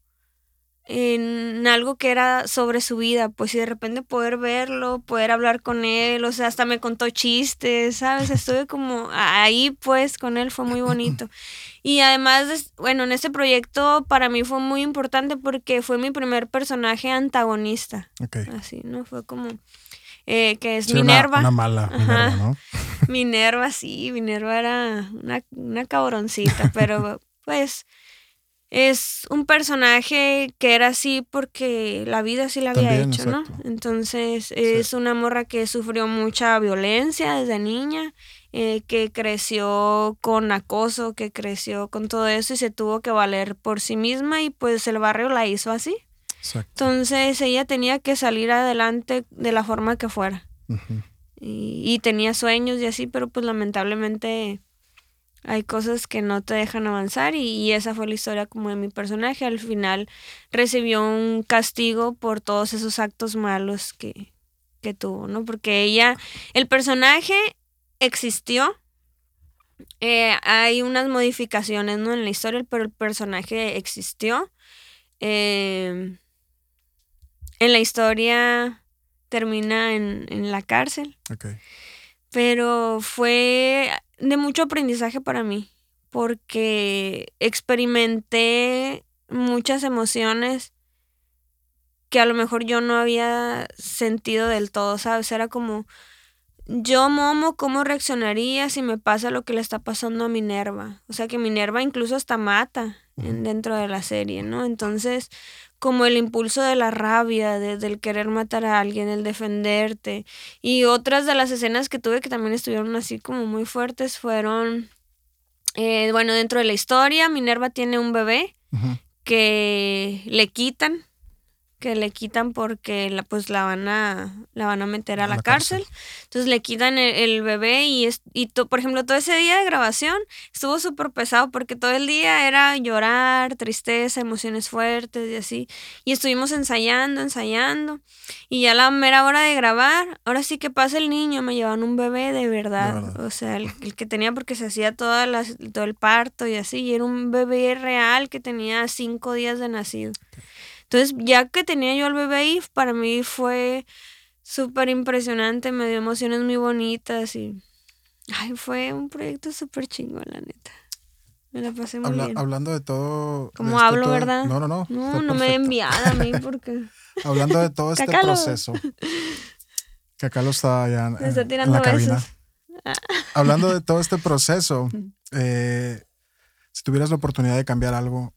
en algo que era sobre su vida, pues y de repente poder verlo, poder hablar con él, o sea, hasta me contó chistes, ¿sabes? Estuve como ahí pues con él, fue muy bonito. Y además, bueno, en este proyecto para mí fue muy importante porque fue mi primer personaje antagonista. Así, ¿no? Fue como... Eh, que es Minerva. Una, mala Minerva, ¿no? Minerva, sí, Minerva era una, una cabroncita, pero pues es un personaje que era así porque la vida sí la había hecho, ¿no? Entonces es una morra que sufrió mucha violencia desde niña, eh, que creció con acoso, que creció con todo eso y se tuvo que valer por sí misma y pues el barrio la hizo así. Entonces ella tenía que salir adelante de la forma que fuera. y, y tenía sueños y así, pero pues lamentablemente hay cosas que no te dejan avanzar y, esa fue la historia como de mi personaje. Al final recibió un castigo por todos esos actos malos que, que tuvo, ¿no? Porque ella, el personaje existió. Eh, hay unas modificaciones ¿no? en la historia, pero el personaje existió. Eh, en la historia termina en, en la cárcel. Okay. Pero fue de mucho aprendizaje para mí, porque experimenté muchas emociones que a lo mejor yo no había sentido del todo, ¿sabes? Era como, yo, Momo, ¿cómo reaccionaría si me pasa lo que le está pasando a Minerva? O sea, que Minerva incluso hasta mata dentro de la serie, ¿no? Entonces, como el impulso de la rabia, de, del querer matar a alguien, el defenderte. Y otras de las escenas que tuve que también estuvieron así como muy fuertes fueron, eh, bueno, dentro de la historia, Minerva tiene un bebé que le quitan que le quitan porque la, pues la van a la van a meter a, la, cárcel. Entonces le quitan el, bebé y, es, y por ejemplo todo ese día de grabación estuvo súper pesado porque todo el día era llorar, tristeza, emociones fuertes y así. Y estuvimos ensayando, ensayando. Y ya la mera hora de grabar, ahora sí que pasa el niño, me llevaban un bebé de verdad. O sea, el, que tenía porque se hacía toda todo el parto y así. Y era un bebé real que tenía cinco días de nacido. Entonces, ya que tenía yo al bebé ahí, para mí fue súper impresionante, me dio emociones muy bonitas y ay, fue un proyecto súper chingón, la neta. Me la pasé muy bien. Hablando de todo. Como hablo, ¿verdad? No, no, no. No, no me he enviado a mí porque. hablando de todo este proceso. Que acá lo está ya en, está tirando la cabina. hablando de todo este proceso, eh, si tuvieras la oportunidad de cambiar algo,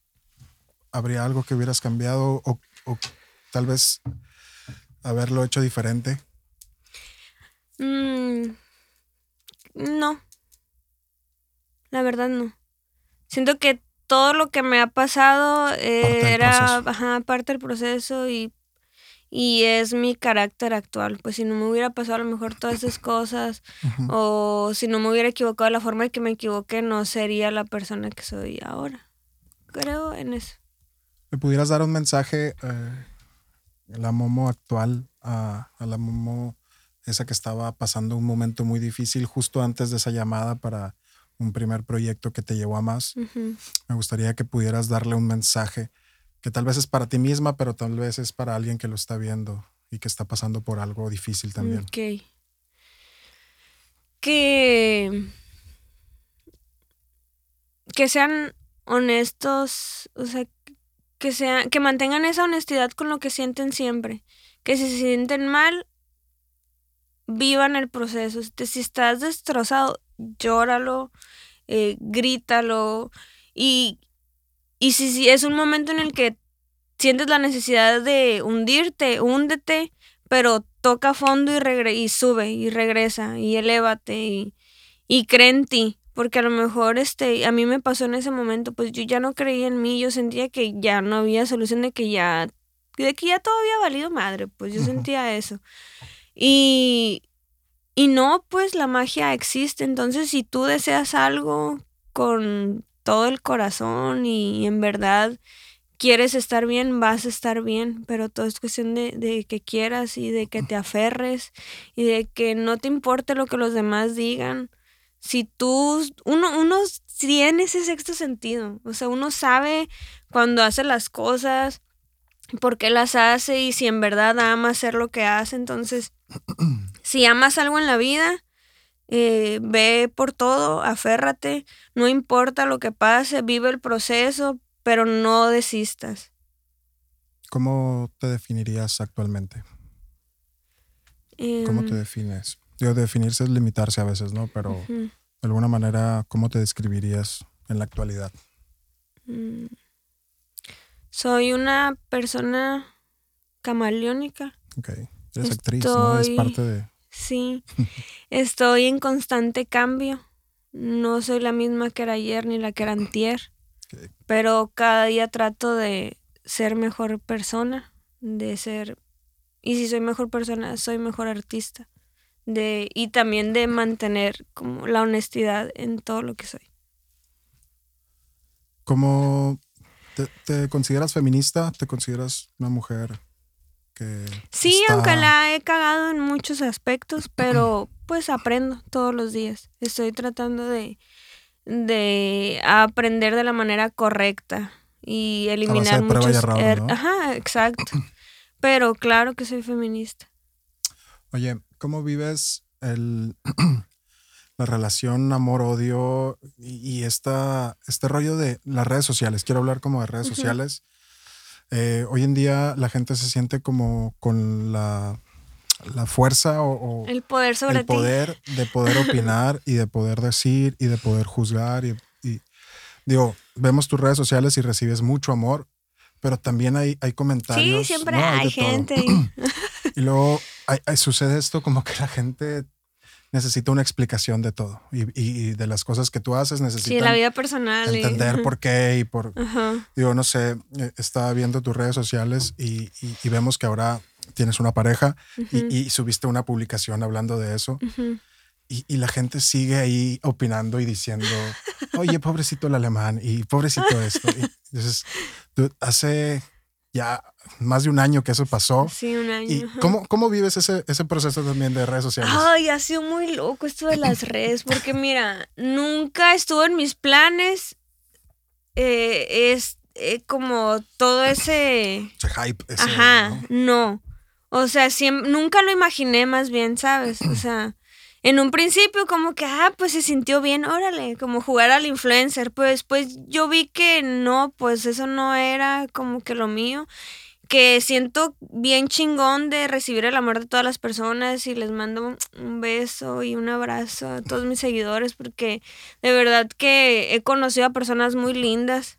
¿habría algo que hubieras cambiado o, tal vez haberlo hecho diferente? Mm, no. La verdad no. Siento que todo lo que me ha pasado eh, era parte del proceso y, y, es mi carácter actual. Pues si no me hubiera pasado a lo mejor todas esas cosas o si no me hubiera equivocado de la forma en que me equivoqué, no sería la persona que soy ahora. Creo en eso. ¿Me pudieras dar un mensaje eh, la Momo actual a, la Momo esa que estaba pasando un momento muy difícil justo antes de esa llamada para un primer proyecto que te llevó a más? Me gustaría que pudieras darle un mensaje que tal vez es para ti misma, pero tal vez es para alguien que lo está viendo y que está pasando por algo difícil también. Ok. Que. Que sean honestos, o sea, que, que mantengan esa honestidad con lo que sienten siempre. Que si se sienten mal, vivan el proceso. Si estás destrozado, llóralo, eh, grítalo. Y, y si, si, es un momento en el que sientes la necesidad de hundirte, húndete, pero toca fondo y, y sube y regresa y elévate y, y cree en ti porque a lo mejor este a mí me pasó en ese momento, pues yo ya no creía en mí, yo sentía que ya no había solución de que ya de que ya todo había valido madre, pues yo sentía eso. Y y no, pues la magia existe, entonces si tú deseas algo con todo el corazón y en verdad quieres estar bien, vas a estar bien, pero todo es cuestión de, de, que quieras y de que te aferres y de que no te importe lo que los demás digan. Si tú, uno, uno tiene ese sexto sentido, o sea, uno sabe cuando hace las cosas, por qué las hace y si en verdad ama hacer lo que hace. Entonces, si amas algo en la vida, eh, ve por todo, aférrate, no importa lo que pase, vive el proceso, pero no desistas. ¿Cómo te definirías actualmente? ¿Cómo te Em, defines? Digo, definirse es limitarse a veces, ¿no? Pero de alguna manera, ¿cómo te describirías en la actualidad? mm. Soy una persona camaleónica. Ok. Eres actriz, ¿no? Es Estoy- parte de... Sí, estoy en constante cambio. No soy la misma que era ayer ni la que era antier, pero cada día trato de ser mejor persona, de ser y si soy mejor persona, soy mejor artista. De y también de mantener como la honestidad en todo lo que soy. ¿Cómo te, te consideras feminista? ¿Te consideras una mujer que... Sí, está- aunque la he cagado en muchos aspectos, pero pues aprendo todos los días. Estoy tratando de, de aprender de la manera correcta y eliminar muchos error, er- ¿no? Ajá, exacto. Pero claro que soy feminista. Oye, ¿cómo vives el, la relación amor-odio y, y esta, este rollo de las redes sociales? Quiero hablar como de redes Ujú. sociales. Eh, hoy en día la gente se siente como con la, la fuerza o, o El poder sobre el ti. poder de poder opinar y de poder decir y de poder juzgar. Y, y, digo, vemos tus redes sociales y recibes mucho amor, pero también hay, hay comentarios. Sí, siempre ¿no? hay todo. gente. Y luego hay- hay- sucede esto como que la gente necesita una explicación de todo y, y- y de las cosas que tú haces Sí, necesitan la vida personal. y- entender por qué y por, Ajá. digo, no sé, eh, estaba viendo tus redes sociales y, y- y vemos que ahora tienes una pareja y- ujú, y, subiste una publicación hablando de eso ujú. y, y la gente sigue ahí opinando y diciendo, oye, pobrecito el alemán y pobrecito esto. Y entonces, tú- hace ya más de un año que eso pasó. Sí, un año. ¿Y ajá. cómo, cómo vives ese, ese proceso también de redes sociales? Ay, ha sido muy loco esto de las redes, porque mira, nunca estuvo en mis planes. eh, es eh, como todo ese. Ese hype. ese, Ajá, ¿no? no. O sea, siem- nunca lo imaginé más bien, ¿sabes? O sea, en un principio como que, ah, pues se sintió bien, órale, como jugar al influencer. Pues después yo vi que no, pues eso no era como que lo mío. Que siento bien chingón de recibir el amor de todas las personas y les mando un beso y un abrazo a todos mis seguidores porque de verdad que he conocido a personas muy lindas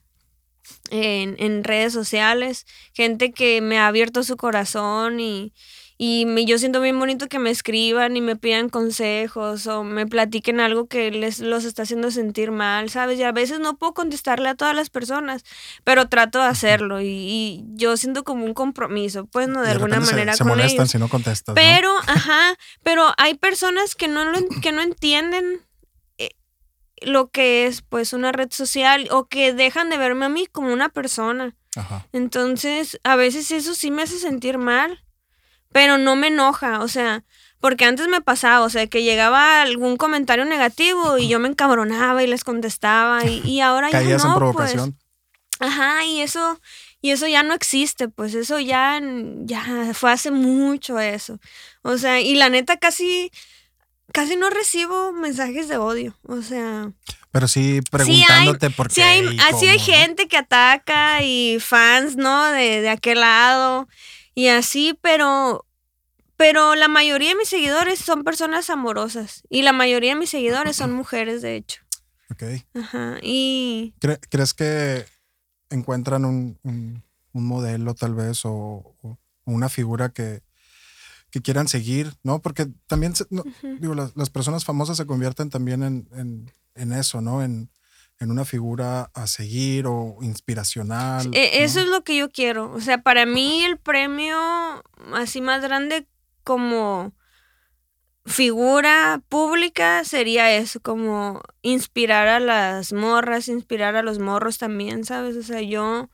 en, en redes sociales, gente que me ha abierto su corazón y, y me- yo siento bien bonito que me escriban y me pidan consejos o me platiquen algo que les los está haciendo sentir mal, ¿sabes? Y a veces no puedo contestarle a todas las personas, pero trato de hacerlo y, y yo siento como un compromiso, pues, ¿no? De, alguna se- manera se, con molestan ellos. si no contestas. ¿no? Pero, ajá, pero hay personas que no, lo, que no entienden eh, lo que es pues una red social o que dejan de verme a mí como una persona. Ajá. Entonces, a veces eso sí me hace sentir mal, pero no me enoja, o sea, porque antes me pasaba, o sea, que llegaba algún comentario negativo y yo me encabronaba y les contestaba y, y ahora ya no, en pues. provocación. Ajá, y eso, y eso ya no existe, pues eso ya, ya fue hace mucho eso. O sea, y la neta casi, casi no recibo mensajes de odio. O sea, Pero sí sí hay, preguntándote por qué. sí hay, y así hay gente que ataca y fans, ¿no? De, de aquel lado y así, pero, pero la mayoría de mis seguidores son personas amorosas y la mayoría de mis seguidores son mujeres, de hecho. Ok. Ajá, y ¿Cre- ¿Crees que encuentran un, un- un modelo tal vez o, o una figura que, que quieran seguir? ¿No? Porque también, se- no, ujú. digo, las, las personas famosas se convierten también en, en- en eso, ¿no? En, en una figura a seguir o inspiracional. E- Eso ¿no? es lo que yo quiero. O sea, para mí el premio así más grande como figura pública sería eso, como inspirar a las morras, inspirar a los morros también, ¿sabes? O sea, yo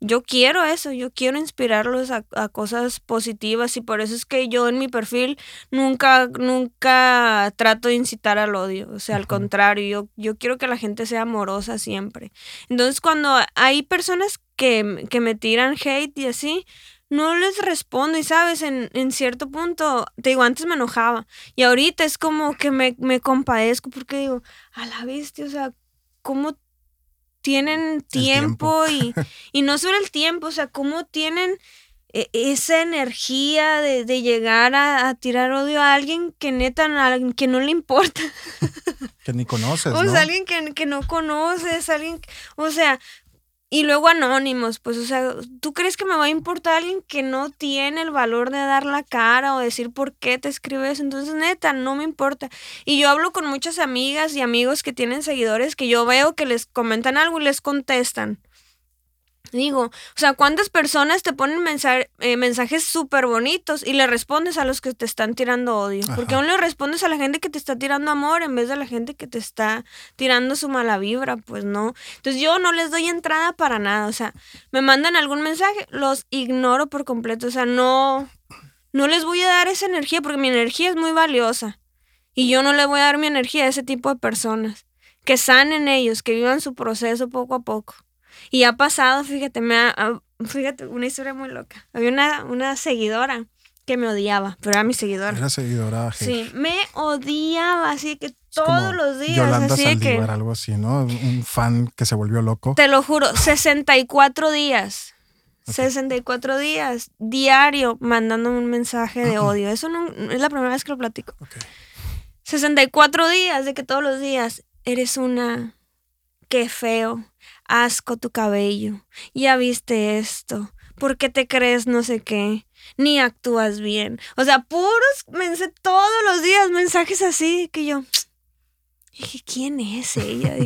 yo quiero eso, yo quiero inspirarlos a, cosas positivas y por eso es que yo en mi perfil nunca, nunca trato de incitar al odio, o sea, al contrario, yo, yo quiero que la gente sea amorosa siempre. Entonces cuando hay personas que, que me tiran hate y así, no les respondo y sabes, en, en, cierto punto, te digo, antes me enojaba y ahorita es como que me, me compadezco porque digo, a la bestia, o sea, ¿cómo tienen tiempo, Y, y, no solo el tiempo, o sea, cómo tienen e, esa energía de, llegar a, tirar odio a alguien que neta, que no le importa. Que ni conoces. o sea, alguien que, que no conoces, alguien, o sea, y luego anónimos, pues, o sea, ¿tú crees que me va a importar alguien que no tiene el valor de dar la cara o decir por qué te escribes? Entonces, neta, no me importa. Y yo hablo con muchas amigas y amigos que tienen seguidores que yo veo que les comentan algo y les contestan. Digo, o sea, ¿cuántas personas te ponen eh, mensajes súper bonitos y le respondes a los que te están tirando odio? Porque aún le respondes a la gente que te está tirando amor en vez de a la gente que te está tirando su mala vibra, pues no. Entonces yo no les doy entrada para nada, o sea, me mandan algún mensaje, los ignoro por completo, o sea, no, no les voy a dar esa energía porque mi energía es muy valiosa y yo no le voy a dar mi energía a ese tipo de personas. Que sanen ellos, que vivan su proceso poco a poco. Y ha pasado, fíjate, me ha, fíjate, una historia muy loca. Había una, una seguidora que me odiaba, pero era mi seguidora. Era seguidora. Sí, me odiaba, así que todos los días. Yolanda así Saldívar, algo así, ¿no? Un fan que se volvió loco. Te lo juro, 64 días. 64 días, diario, mandándome un mensaje de odio. Eso no, es la primera vez que lo platico. 64 días de que todos los días eres una... Qué feo asco tu cabello, ya viste esto, ¿por qué te crees no sé qué? Ni actúas bien. O sea, puros mensajes todos los días, mensajes así que yo dije, ¿quién es ella?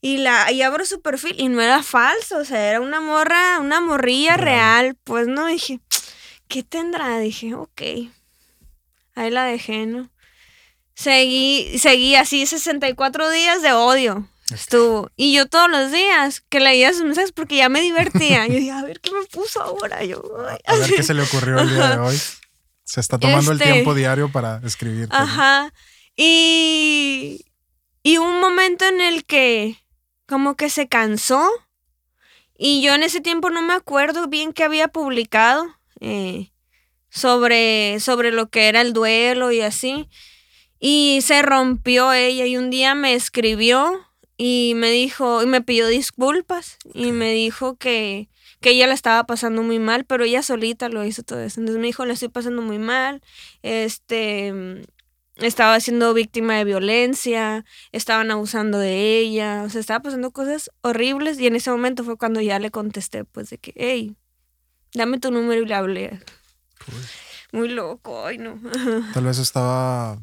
y la y abro su perfil y no era falso, o sea, era una morra, una morrilla real, pues no dije, ¿qué tendrá? Dije, ok. Ahí la dejé, ¿no? Seguí, seguí así 64 días de odio. Estuvo. Y yo todos los días que leía sus mensajes porque ya me divertía. Yo dije, a ver qué me puso ahora. Yo, a ver qué se le ocurrió el día de hoy. Se está tomando el este tiempo diario para escribir. Ajá. Y, y un momento en el que como que se cansó. Y yo en ese tiempo no me acuerdo bien qué había publicado eh, sobre, sobre lo que era el duelo y así. Y se rompió ella y un día me escribió y me dijo, y me pidió disculpas y me dijo que, que ella la estaba pasando muy mal, pero ella solita lo hizo todo eso. Entonces me dijo, la estoy pasando muy mal, este, estaba siendo víctima de violencia, estaban abusando de ella, o sea, estaba pasando cosas horribles y en ese momento fue cuando ya le contesté, pues de que, hey, dame tu número y le hablé. Muy loco, ay no. Tal vez estaba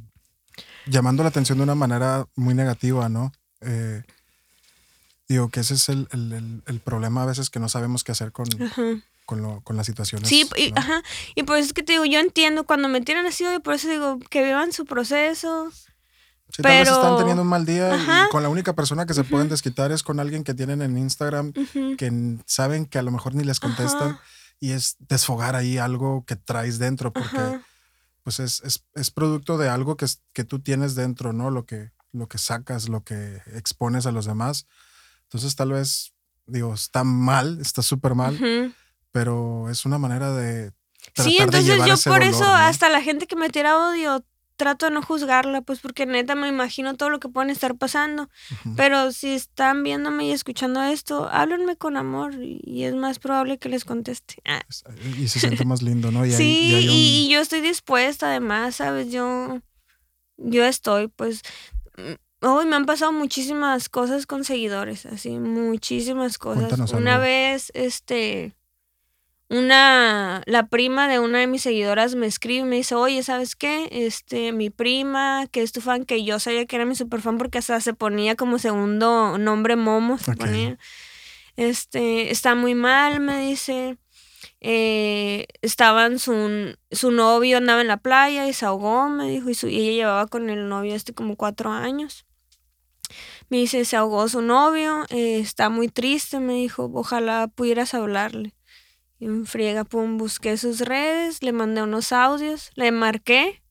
llamando la atención de una manera muy negativa, ¿no? Eh, digo que ese es el, problema a veces que no sabemos qué hacer con, con, las situaciones. Sí, y, ajá. y por eso es que te digo, yo entiendo cuando me tiran así, y por eso digo que vivan su proceso. Sí, pero... tal vez están teniendo un mal día y con la única persona que se pueden desquitar es con alguien que tienen en Instagram que saben que a lo mejor ni les contestan y es desfogar ahí algo que traes dentro porque pues es, es, es, producto de algo que, que tú tienes dentro, ¿no? Lo que, lo que sacas, lo que expones a los demás. Entonces tal vez, digo, está mal, está súper mal, pero es una manera de... sí, entonces yo por eso hasta la gente que me tira odio trato de no juzgarla, pues porque neta me imagino todo lo que pueden estar pasando. Pero si están viéndome y escuchando esto, háblenme con amor y es más probable que les conteste. Ah. Y se siente más lindo, ¿no? sí, y, yo estoy dispuesta además, ¿sabes? Yo, yo estoy, pues Hoy me han pasado muchísimas cosas con seguidores, así, muchísimas cosas. Una vez, este, una, la prima de una de mis seguidoras me escribe y me dice, oye, ¿sabes qué? Este, mi prima, que es tu fan, que yo sabía que era mi super fan porque hasta se ponía como segundo nombre Momo, se ponía. Este, está muy mal, me dice. Eh, estaban su, su novio andaba en la playa y se ahogó, me dijo, y, y ella llevaba con el novio este como cuatro años. Me dice, se ahogó su novio, eh, está muy triste, me dijo, ojalá pudieras hablarle. Y en friega, pum, busqué sus redes, le mandé unos audios, le marqué.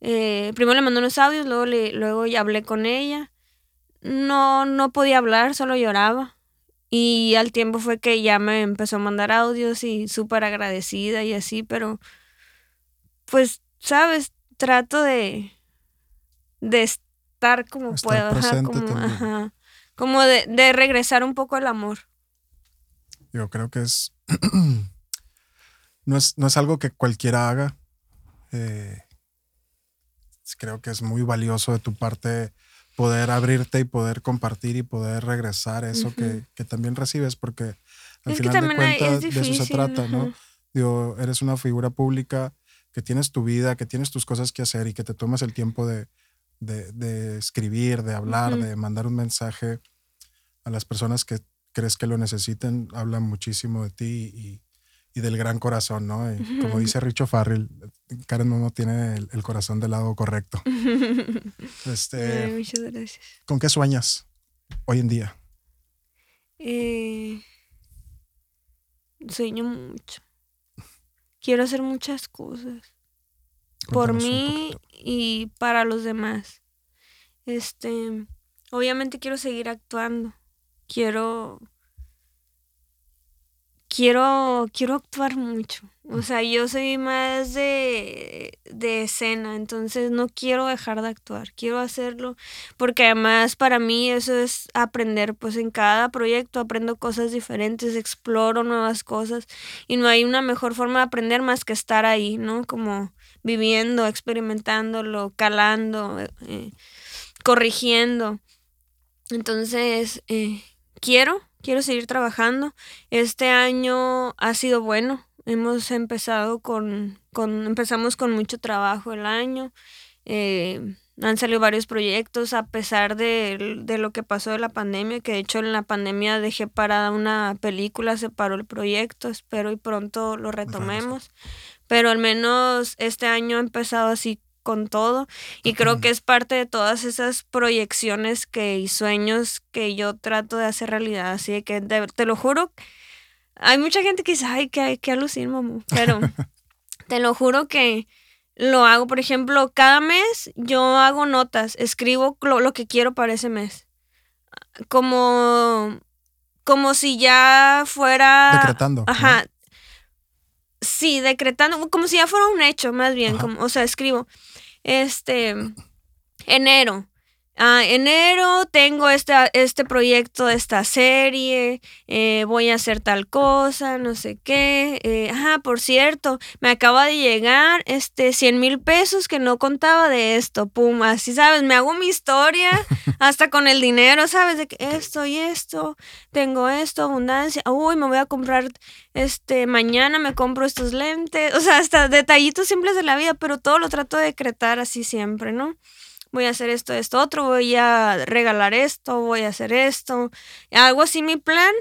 Eh, primero le mandé unos audios, luego, le, luego ya hablé con ella. No, no podía hablar, solo lloraba. Y al tiempo fue que ya me empezó a mandar audios y súper agradecida y así, pero pues, sabes, trato de, de estar como puedo, como, como de, de, regresar un poco al amor. Yo creo que es no, es, no es algo que cualquiera haga. Eh, creo que es muy valioso de tu parte poder abrirte y poder compartir y poder regresar eso que, que, también recibes, porque al final de cuentas de eso se trata, ¿no? Digo, eres una figura pública que tienes tu vida, que tienes tus cosas que hacer y que te tomas el tiempo de, de, de escribir, de hablar, de mandar un mensaje a las personas que crees que lo necesiten, habla muchísimo de ti y, y del gran corazón, ¿no? Y como dice Richo Farrell, Karen Momo tiene el, corazón del lado correcto. este, muchas gracias. ¿Con qué sueñas hoy en día? Eh, sueño mucho. Quiero hacer muchas cosas. por mí y para los demás. Este, obviamente quiero seguir actuando. Quiero quiero, quiero actuar mucho. O mm. sea, yo soy más de, de escena, entonces no quiero dejar de actuar, quiero hacerlo, porque además para mí eso es aprender, pues en cada proyecto aprendo cosas diferentes, exploro nuevas cosas y no hay una mejor forma de aprender más que estar ahí, ¿no? Como viviendo, experimentándolo, calando, eh, corrigiendo. Entonces, eh, quiero quiero seguir trabajando. Este año ha sido bueno. Hemos empezado con, con empezamos con mucho trabajo el año. Eh, han salido varios proyectos a pesar de, de, lo que pasó de la pandemia, que de hecho en la pandemia dejé parada una película, se paró el proyecto, espero y pronto lo retomemos. Pero al menos este año ha empezado así con todo y creo que es parte de todas esas proyecciones que y sueños que yo trato de hacer realidad así de que te lo juro hay mucha gente que dice ay que que alucin mamá pero te lo juro que lo hago por ejemplo cada mes yo hago notas escribo lo, que quiero para ese mes como como si ya fuera decretando ajá sí decretando como si ya fuera un hecho más bien como o sea escribo este, enero. Ah, enero tengo este, este proyecto de esta serie, eh, voy a hacer tal cosa, no sé qué. Eh, ajá, por cierto, me acaba de llegar este 100 mil pesos que no contaba de esto, pum, así sabes, me hago mi historia hasta con el dinero, sabes, de que esto y esto, tengo esto, abundancia, uy, me voy a comprar, este, mañana me compro estos lentes, o sea, hasta detallitos simples de la vida, pero todo lo trato de decretar así siempre, ¿no? Voy a hacer esto, esto, otro, voy a regalar esto, voy a hacer esto. Hago así mi plan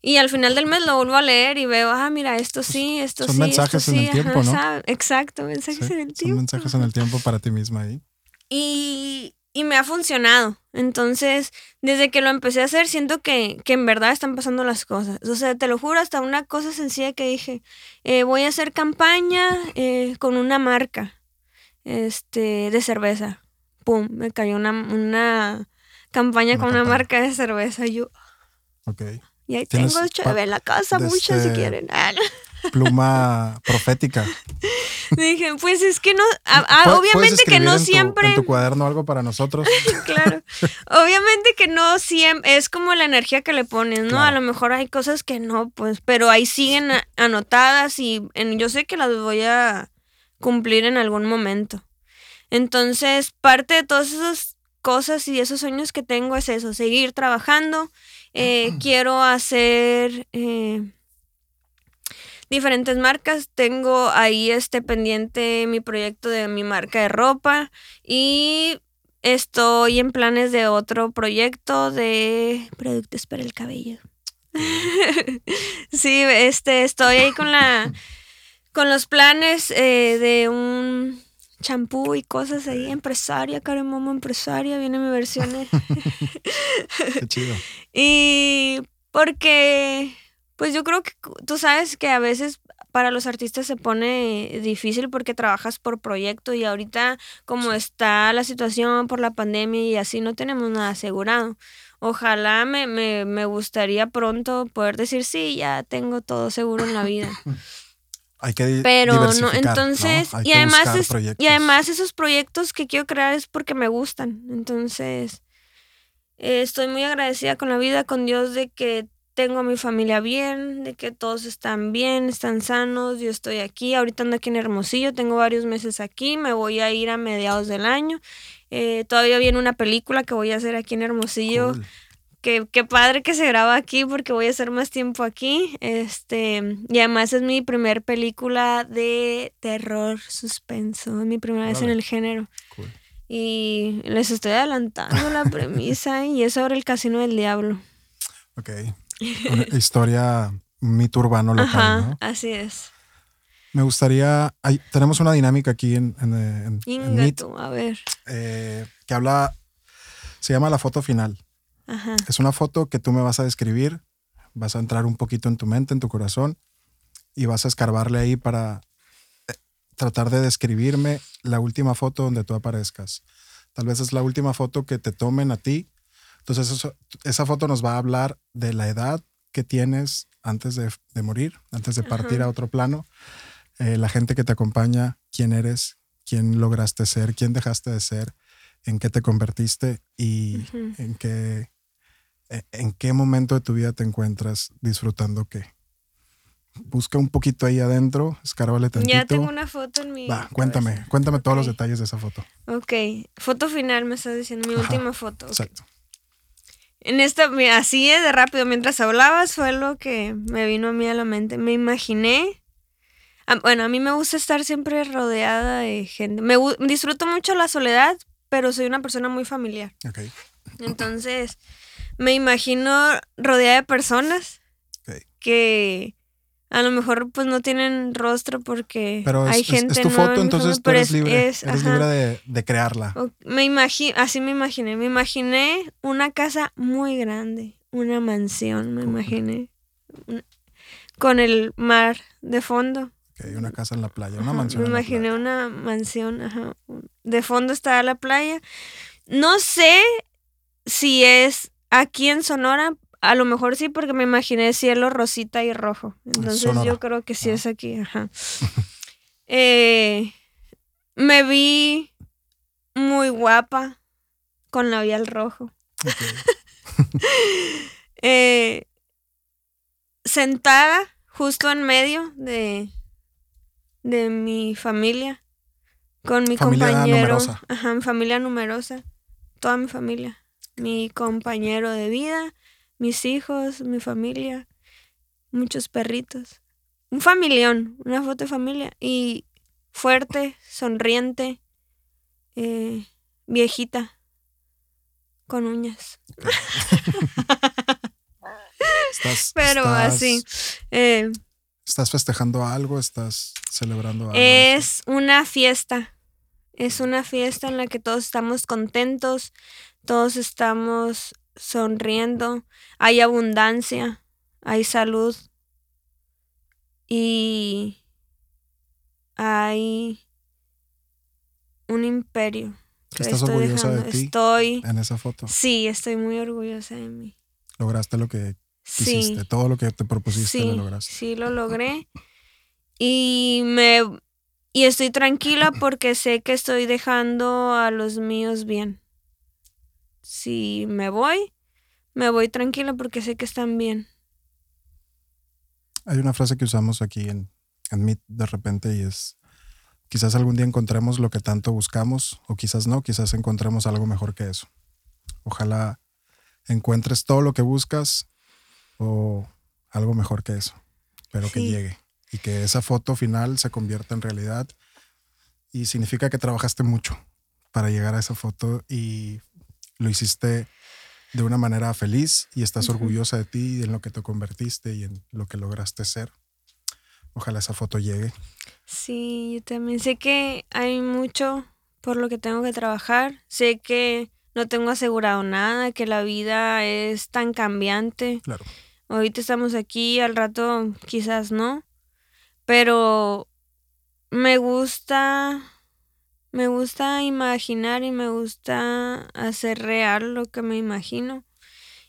y al final del mes lo vuelvo a leer y veo, ah, mira, esto sí, esto sí. Son mensajes en el tiempo, ¿no? Exacto, mensajes en el tiempo. Son mensajes en el tiempo para ti misma ahí. Y, y me ha funcionado. Entonces, desde que lo empecé a hacer, siento que, que, en verdad están pasando las cosas. O sea, te lo juro, hasta una cosa sencilla que dije, eh, voy a hacer campaña eh, con una marca este, de cerveza pum, me cayó una, una campaña con una marca de cerveza. Yo. Ok. Y ahí tengo chave en la casa, muchas si este quieren. Ah, pluma profética. Dije, pues es que no, obviamente que no siempre. En tu cuaderno algo para nosotros. claro. Obviamente que no siempre, es como la energía que le pones, ¿no? A lo mejor hay cosas que no, pues, pero ahí siguen anotadas y yo sé que las voy a cumplir en algún momento. Entonces, parte de todas esas cosas y esos sueños que tengo es eso, seguir trabajando. Eh, quiero hacer eh, diferentes marcas. Tengo ahí este pendiente mi proyecto de mi marca de ropa y estoy en planes de otro proyecto de productos para el cabello. sí, este, estoy ahí con la, con los planes eh, de un champú y cosas ahí, empresaria, Karen Momo empresaria, viene mi versión. Qué chido. Y porque, pues yo creo que tú sabes que a veces para los artistas se pone difícil porque trabajas por proyecto y ahorita como está la situación por la pandemia y así no tenemos nada asegurado. Ojalá me, me, me gustaría pronto poder decir, sí, ya tengo todo seguro en la vida. Hay que Pero no, entonces, y además, buscar es- y proyectos. además esos proyectos que quiero crear es porque me gustan. Entonces, eh, estoy muy agradecida con la vida, con Dios, de que tengo a mi familia bien, de que todos están bien, están sanos, yo estoy aquí, ahorita ando aquí en Hermosillo, tengo varios meses aquí, me voy a ir a mediados del año. Eh, todavía viene una película que voy a hacer aquí en Hermosillo Cool. Que qué padre que se graba aquí porque voy a estar más tiempo aquí. Este, y además es mi primer película de terror suspenso, es mi primera vez en el género. Cool. Y les estoy adelantando la premisa y es sobre el casino del diablo. Ok. Una historia, mito urbano local, Ajá, ¿no? así es. Me gustaría. hay- tenemos una dinámica aquí en, en, Meet a ver. eh, que habla. Se llama la foto final. Ajá. Es una foto que tú me vas a describir, vas a entrar un poquito en tu mente, en tu corazón, y vas a escarbarle ahí para eh, tratar de describirme la última foto donde tú aparezcas. Tal vez es la última foto que te tomen a ti. Entonces eso- esa foto nos va a hablar de la edad que tienes antes de, de morir, antes de partir Ajá. a otro plano, eh, la gente que te acompaña, quién eres, quién lograste ser, quién dejaste de ser, en qué te convertiste y en qué ¿En qué momento de tu vida te encuentras disfrutando qué? Busca un poquito ahí adentro, escárbale tantito. Ya tengo una foto en mi. Va, cuéntame, cabeza. cuéntame todos los detalles de esa foto. Ok, foto final me estás diciendo, mi Ajá, última foto. Exacto. En esta, así de rápido, mientras hablabas fue lo que me vino a mí a la mente. Me imaginé, a- bueno, a mí me gusta estar siempre rodeada de gente. Me disfruto mucho la soledad, pero soy una persona muy familiar. Ok. Entonces, me imagino rodeada de personas que a lo mejor pues no tienen rostro porque Pero hay es- gente es tu nueva foto, entonces tú eres es- libre. es- eres libre de, de crearla. O- Me imagino, así me imaginé, me imaginé una casa muy grande, una mansión, me imaginé, con el mar de fondo. Ok, una casa en la playa, una Ajá, mansión. Me imaginé una mansión, ajá. De fondo está la playa. No sé si es aquí en Sonora, a lo mejor sí, porque me imaginé cielo rosita y rojo. Entonces Sonora. yo creo que sí Ah. es aquí, ajá. Eh, me vi muy guapa con labial rojo. Eh, sentada justo en medio de, de mi familia, con mi Familia compañero. numerosa. Ajá, mi familia numerosa. Toda mi familia. Mi compañero de vida, mis hijos, mi familia, muchos perritos. Un familión, una foto de familia. Y fuerte, sonriente, eh, viejita, con uñas. Estás, Pero estás- así. eh, ¿Estás festejando algo? ¿Estás celebrando algo? es una fiesta. Es una fiesta en la que todos estamos contentos, todos estamos sonriendo, hay abundancia, hay salud y hay un imperio. ¿Estás estoy orgullosa de ti? Estoy, En esa foto. sí, estoy muy orgullosa de mí. Lograste lo que Sí. quisiste. Todo lo que te propusiste sí, lo lograste. Sí, lo logré. Y me y estoy tranquila porque sé que estoy dejando a los míos bien. Si me voy, me voy tranquila porque sé que están bien. Hay una frase que usamos aquí en, en Meet de repente y es, quizás algún día encontremos lo que tanto buscamos o quizás no, quizás encontremos algo mejor que eso. Ojalá encuentres todo lo que buscas o algo mejor que eso, pero que llegue y que esa foto final se convierta en realidad y significa que trabajaste mucho para llegar a esa foto y lo hiciste de una manera feliz y estás orgullosa de ti y en lo que te convertiste y en lo que lograste ser. Ojalá esa foto llegue. Sí, yo también sé que hay mucho por lo que tengo que trabajar. Sé que no tengo asegurado nada, que la vida es tan cambiante. Claro. Ahorita estamos aquí, al rato quizás no. Pero me gusta, me gusta imaginar y me gusta hacer real lo que me imagino.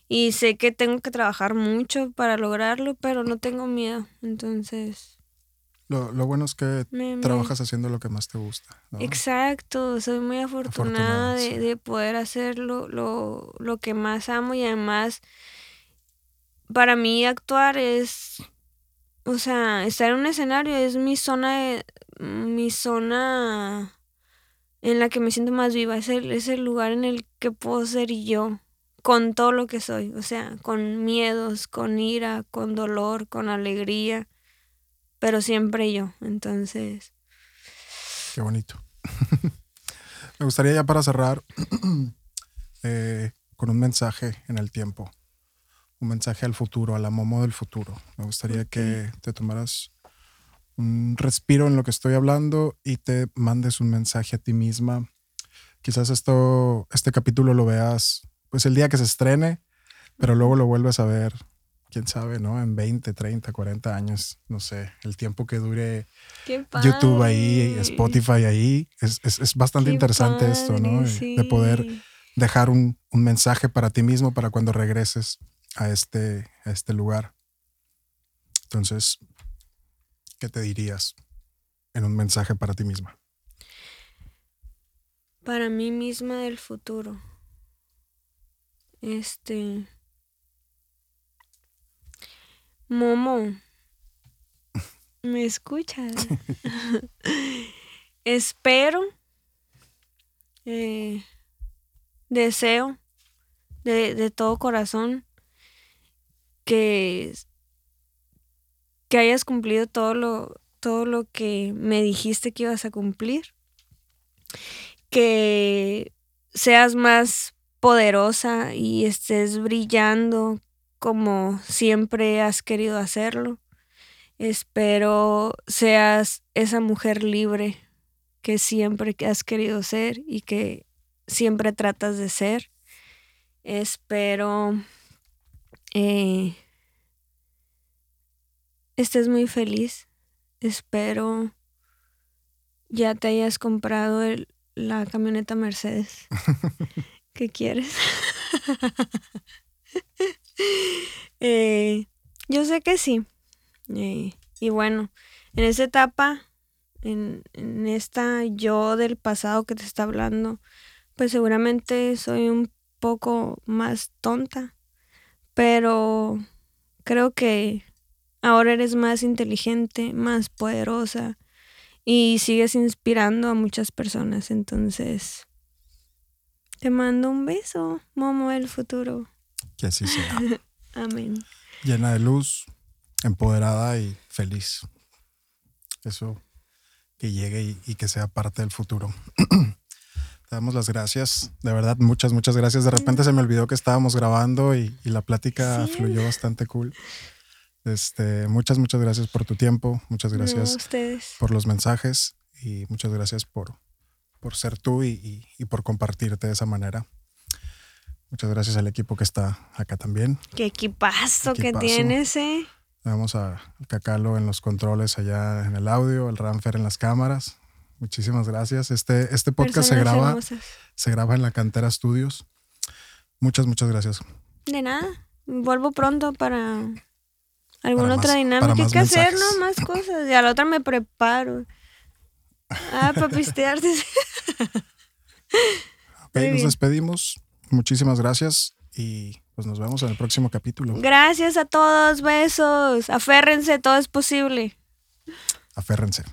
Y sé que tengo que trabajar mucho para lograrlo, pero no tengo miedo. Entonces, Lo, lo bueno es que me, me- trabajas haciendo lo que más te gusta. ¿no? Exacto, soy muy afortunada, Afortunada, de, sí. de poder hacer lo, lo, lo que más amo y además para mí actuar es, o sea, estar en un escenario es mi zona, de- mi zona en la que me siento más viva, es el, es el lugar en el que puedo ser yo, con todo lo que soy, o sea, con miedos, con ira, con dolor, con alegría, pero siempre yo, entonces... Qué bonito. Me gustaría ya para cerrar eh, con un mensaje en el tiempo, un mensaje al futuro, a la Momo del futuro. Me gustaría que te tomaras un respiro en lo que estoy hablando y te mandes un mensaje a ti misma. Quizás esto, este capítulo lo veas pues el día que se estrene, pero luego lo vuelves a ver, quién sabe, ¿no? En 20, 30, 40 años, no sé, el tiempo que dure YouTube ahí, padre. Spotify ahí. Es, es- es bastante Qué interesante esto, ¿no? padre, De- De poder sí. dejar un, un mensaje para ti mismo para cuando regreses a este, a este lugar. Entonces, ¿qué te dirías en un mensaje para ti misma? Para mí misma del futuro. Este. Momo. ¿Me escuchas? Espero. eh, deseo. De, de todo corazón. Que. Que hayas cumplido todo lo. Todo lo que me dijiste que ibas a cumplir. Que seas más poderosa y estés brillando como siempre has querido hacerlo. Espero seas esa mujer libre que siempre has querido ser y que siempre tratas de ser. Espero eh, estés muy feliz. Espero ya te hayas comprado el- la camioneta Mercedes que quieres. Eh, yo sé que sí. Eh, y bueno, en esta etapa, en, en esta yo del pasado que te está hablando, pues seguramente soy un poco más tonta, pero creo que ahora eres más inteligente, más poderosa y sigues inspirando a muchas personas. Entonces, te mando un beso, Momo del futuro. Que así sea. Amén. Llena de luz, empoderada y feliz. Eso que llegue y, y que sea parte del futuro. Te damos las gracias. De verdad, muchas, muchas gracias. De repente se me olvidó que estábamos grabando y, y la plática Sí. fluyó bastante cool. Este, muchas, muchas gracias por tu tiempo. Muchas No, gracias ustedes. por los mensajes y muchas gracias por, por ser tú y, y- y por compartirte de esa manera. Muchas gracias al equipo que está acá también. Qué equipazo, que Equipazo. tienes, eh. Tenemos a Cacalo en los controles allá en el audio, al Ramfer en las cámaras. Muchísimas gracias. Este, este podcast se graba, hermosas. se graba en la Cantera Studios. Muchas, muchas gracias. De nada. Vuelvo pronto para alguna otra más- dinámica. Hay que hacer. ¿no? Más cosas. Y a la otra me preparo. Ah, para pistearte. Nos despedimos. Muchísimas gracias y pues nos vemos en el próximo capítulo. Gracias a todos. Besos. Aférrense, todo es posible. Aférrense.